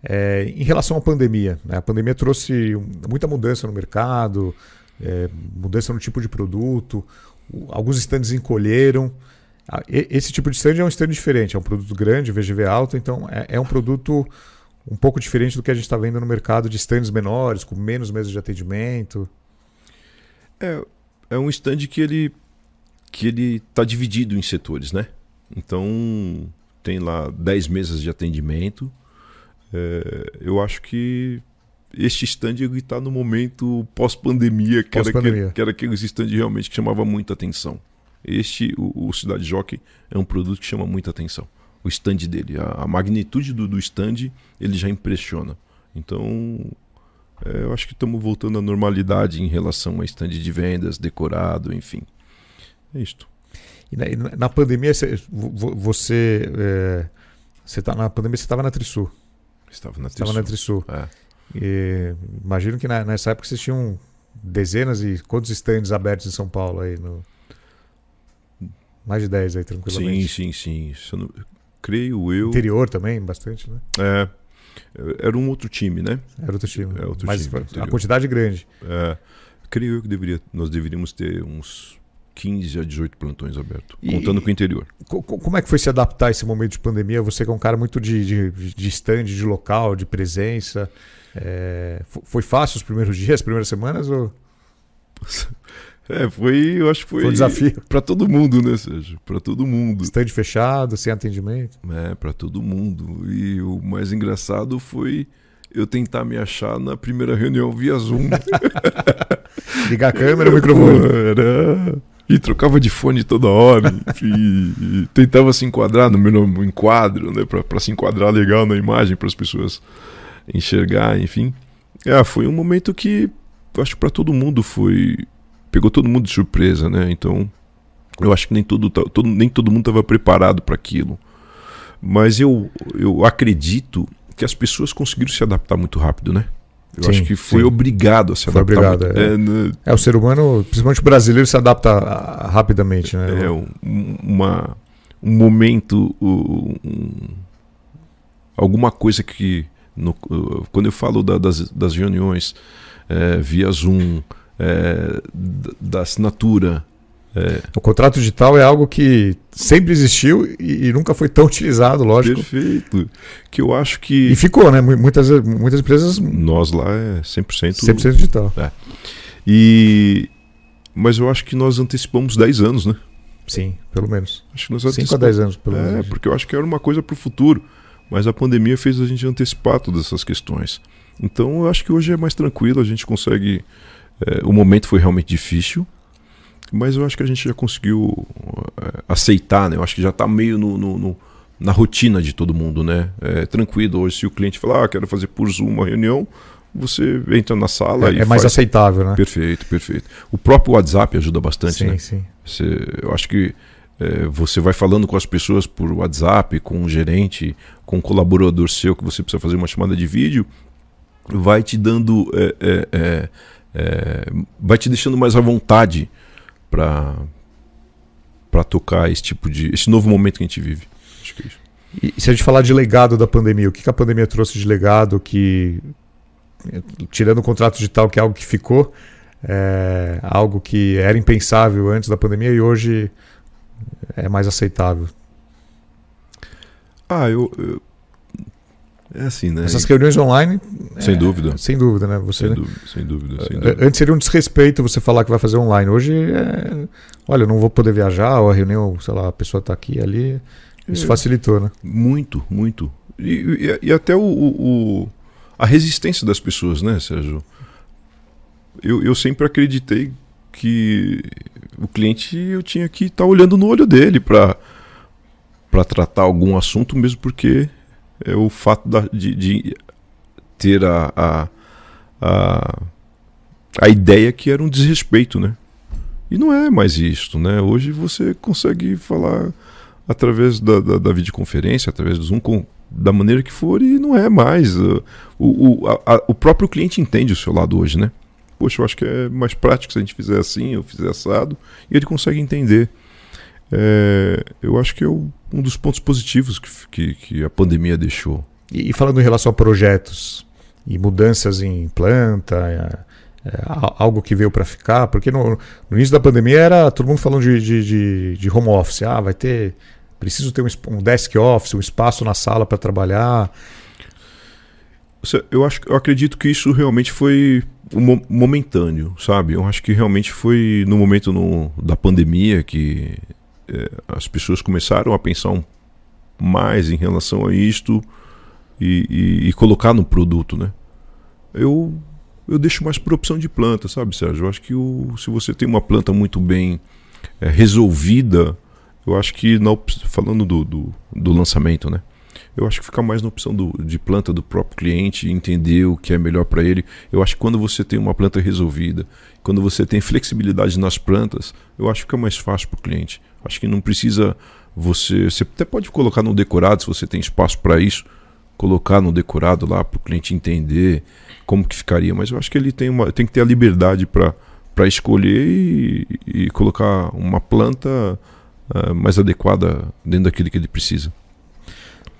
É, em relação à pandemia, né? a pandemia trouxe muita mudança no mercado, é, mudança no tipo de produto, alguns estandes encolheram. Esse tipo de stand é um stand diferente, é um produto grande, VGV alto, então é, é um produto um pouco diferente do que a gente está vendo no mercado de stands menores, com menos meses de atendimento. É, é um stand que ele que ele está dividido em setores, né? Então tem lá 10 mesas de atendimento. É, eu acho que este stand está no momento pós-pandemia, que, pós que, que, era aqueles stand realmente que chamava muita atenção. Este, o, o Cidade Jockey, é um produto que chama muita atenção. O stand dele, a, a magnitude do, do stand, ele já impressiona. Então, é, eu acho que estamos voltando à normalidade em relação a stand de vendas, decorado, enfim. É isto. E na, na pandemia, você, você, é, você tá, na pandemia você estava na Trisul. Estava na Trisul. Estava na Trisul. É. E, imagino que na, nessa época vocês tinham dezenas e quantos stands abertos em São Paulo aí? No... Mais de 10 aí, tranquilamente. Sim, sim, sim. Não... Creio eu. Interior também, bastante, né? É. Era um outro time, né? Era outro time. É outro Mas time, a quantidade grande. É. Creio eu que deveria, nós deveríamos ter uns 15 a 18 plantões abertos, e, contando com o interior. Como é que foi se adaptar a esse momento de pandemia? Você que é um cara muito de, de, de stand, de local, de presença. É, foi fácil os primeiros [LAUGHS] dias, as primeiras semanas? Ou... [LAUGHS] É, foi, eu acho que foi, foi um desafio para todo mundo, né, Sérgio? Para todo mundo. Stand fechado, sem atendimento. É, para todo mundo. E o mais engraçado foi eu tentar me achar na primeira reunião via Zoom. [LAUGHS] Ligar a câmera, o [LAUGHS] microfone. Era... E trocava de fone toda hora. e, e tentava se enquadrar no meu enquadro, né? Para se enquadrar legal na imagem, para as pessoas enxergar, enfim. É, foi um momento que acho que para todo mundo foi pegou todo mundo de surpresa, né? Então, eu acho que nem todo, todo nem todo mundo estava preparado para aquilo. Mas eu, eu acredito que as pessoas conseguiram se adaptar muito rápido, né? Eu sim, acho que foi sim. obrigado a se foi adaptar. Obrigado, é. É, né? é, o ser humano, principalmente o brasileiro, se adapta ah, rapidamente, né? É um, uma, um momento, um, alguma coisa que no, quando eu falo da, das, das reuniões é, via Zoom, é, da assinatura. É... O contrato digital é algo que sempre existiu e, e, nunca foi tão utilizado, lógico. Perfeito. Que eu acho que. E ficou, né? Muitas, muitas empresas. Nós lá é 100%. 100% digital. É. E... Mas eu acho que nós antecipamos 10 anos, né? Sim, pelo menos. Acho que nós 5 a 10 anos, pelo é, menos. É, porque eu acho que era uma coisa para o futuro. Mas a pandemia fez a gente antecipar todas essas questões. Então eu acho que hoje é mais tranquilo, a gente consegue. É, o momento foi realmente difícil, mas eu acho que a gente já conseguiu é, aceitar, né? Eu acho que já está meio no, no, no, na rotina de todo mundo, né? É tranquilo. Hoje, se o cliente falar, ah, quero fazer por Zoom uma reunião, você entra na sala é, e. É mais aceitável, né? Perfeito, perfeito. O próprio WhatsApp ajuda bastante, sim, né? Sim, sim. Eu acho que é, você vai falando com as pessoas por WhatsApp, com o gerente, com um colaborador seu que você precisa fazer uma chamada de vídeo, vai te dando. É, é, vai te deixando mais à vontade para para tocar esse tipo de. esse novo momento que a gente vive. Acho que é isso. E se a gente falar de legado da pandemia, o que, que a pandemia trouxe de legado que. Tirando o contrato digital, que é algo que ficou, é algo que era impensável antes da pandemia e hoje é mais aceitável? Ah, eu, eu... É assim, né? Essas reuniões online. Sem é, dúvida. Sem dúvida, né? Você, sem, dúvida, sem, dúvida, sem dúvida. Antes seria um desrespeito você falar que vai fazer online. Hoje é. Olha, eu não vou poder viajar, ou a reunião, sei lá, a pessoa está aqui ali. Isso é, facilitou, né? Muito, muito. E, e, e até o, o, a resistência das pessoas, né, Sérgio? Eu, eu sempre acreditei que o cliente eu tinha que estar tá olhando no olho dele para tratar algum assunto, mesmo porque é o fato da, de, de, ter a, a, a, a ideia que era um desrespeito, né? E não é mais isso, né? Hoje você consegue falar através da, da, da videoconferência, através do Zoom, com, da maneira que for, e não é mais. O, o, a, o próprio cliente entende o seu lado hoje, né? poxa, eu acho que é mais prático se a gente fizer assim ou fizer assado, e ele consegue entender. É, eu acho que é um dos pontos positivos que, que, que a pandemia deixou. E, e, falando em relação a projetos e mudanças em planta, é, é, algo que veio para ficar, porque no, no, início da pandemia era todo mundo falando de, de, de, de home office, ah, vai ter, preciso ter um, um desk office, um espaço na sala para trabalhar. Eu acho, eu acredito que isso realmente foi momentâneo, sabe? Eu acho que realmente foi no momento no, da pandemia que é, as pessoas começaram a pensar mais em relação a isto e, e, e, colocar no produto, né? Eu eu deixo mais por opção de planta, sabe, Sérgio? Eu acho que o, se você tem uma planta muito bem é, resolvida, eu acho que na, falando do, do, do lançamento, né? Eu acho que fica mais na opção do, de planta do próprio cliente, entender o que é melhor para ele. Eu acho que quando você tem uma planta resolvida, quando você tem flexibilidade nas plantas, eu acho que fica mais fácil para o cliente. Acho que não precisa você. Você até pode colocar no decorado, se você tem espaço para isso, colocar no decorado lá para o cliente entender como que ficaria, mas eu acho que ele tem, uma, tem que ter a liberdade para escolher e, e, colocar uma planta uh, mais adequada dentro daquilo que ele precisa.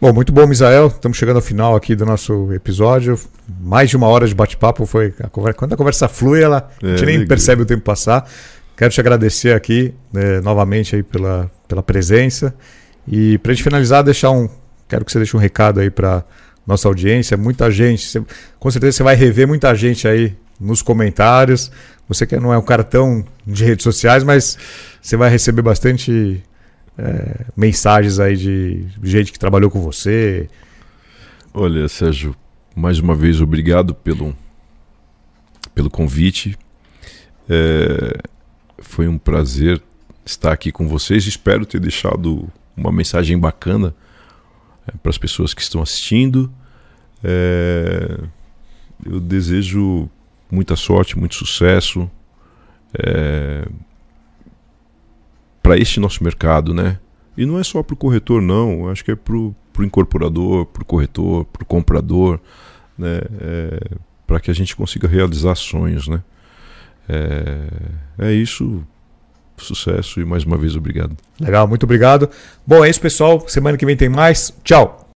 Bom, muito bom, Misael. Estamos chegando ao final aqui do nosso episódio. Mais de uma hora de bate-papo. Foi a conversa, quando a conversa flui, ela, é, a gente nem legal. percebe o tempo passar. Quero te agradecer aqui né, novamente aí pela, pela presença. E para a gente finalizar, deixar um. Quero que você deixe um recado aí para nossa audiência. Muita gente, você, com certeza você vai rever muita gente aí nos comentários. Você que não é um cara tão de redes sociais, mas você vai receber bastante é, mensagens aí de gente que trabalhou com você? Olha, Sérgio, mais uma vez obrigado pelo, pelo convite. É, foi um prazer estar aqui com vocês. Espero ter deixado uma mensagem bacana é, para as pessoas que estão assistindo. É, eu desejo muita sorte, muito sucesso. É, para este nosso mercado, né? E não é só para o corretor, não. Acho que é para o incorporador, para o corretor, para o comprador, né? É, para que a gente consiga realizar sonhos, né? É, é isso. Sucesso e mais uma vez obrigado. Legal, muito obrigado. Bom, é isso, pessoal. Semana que vem tem mais. Tchau.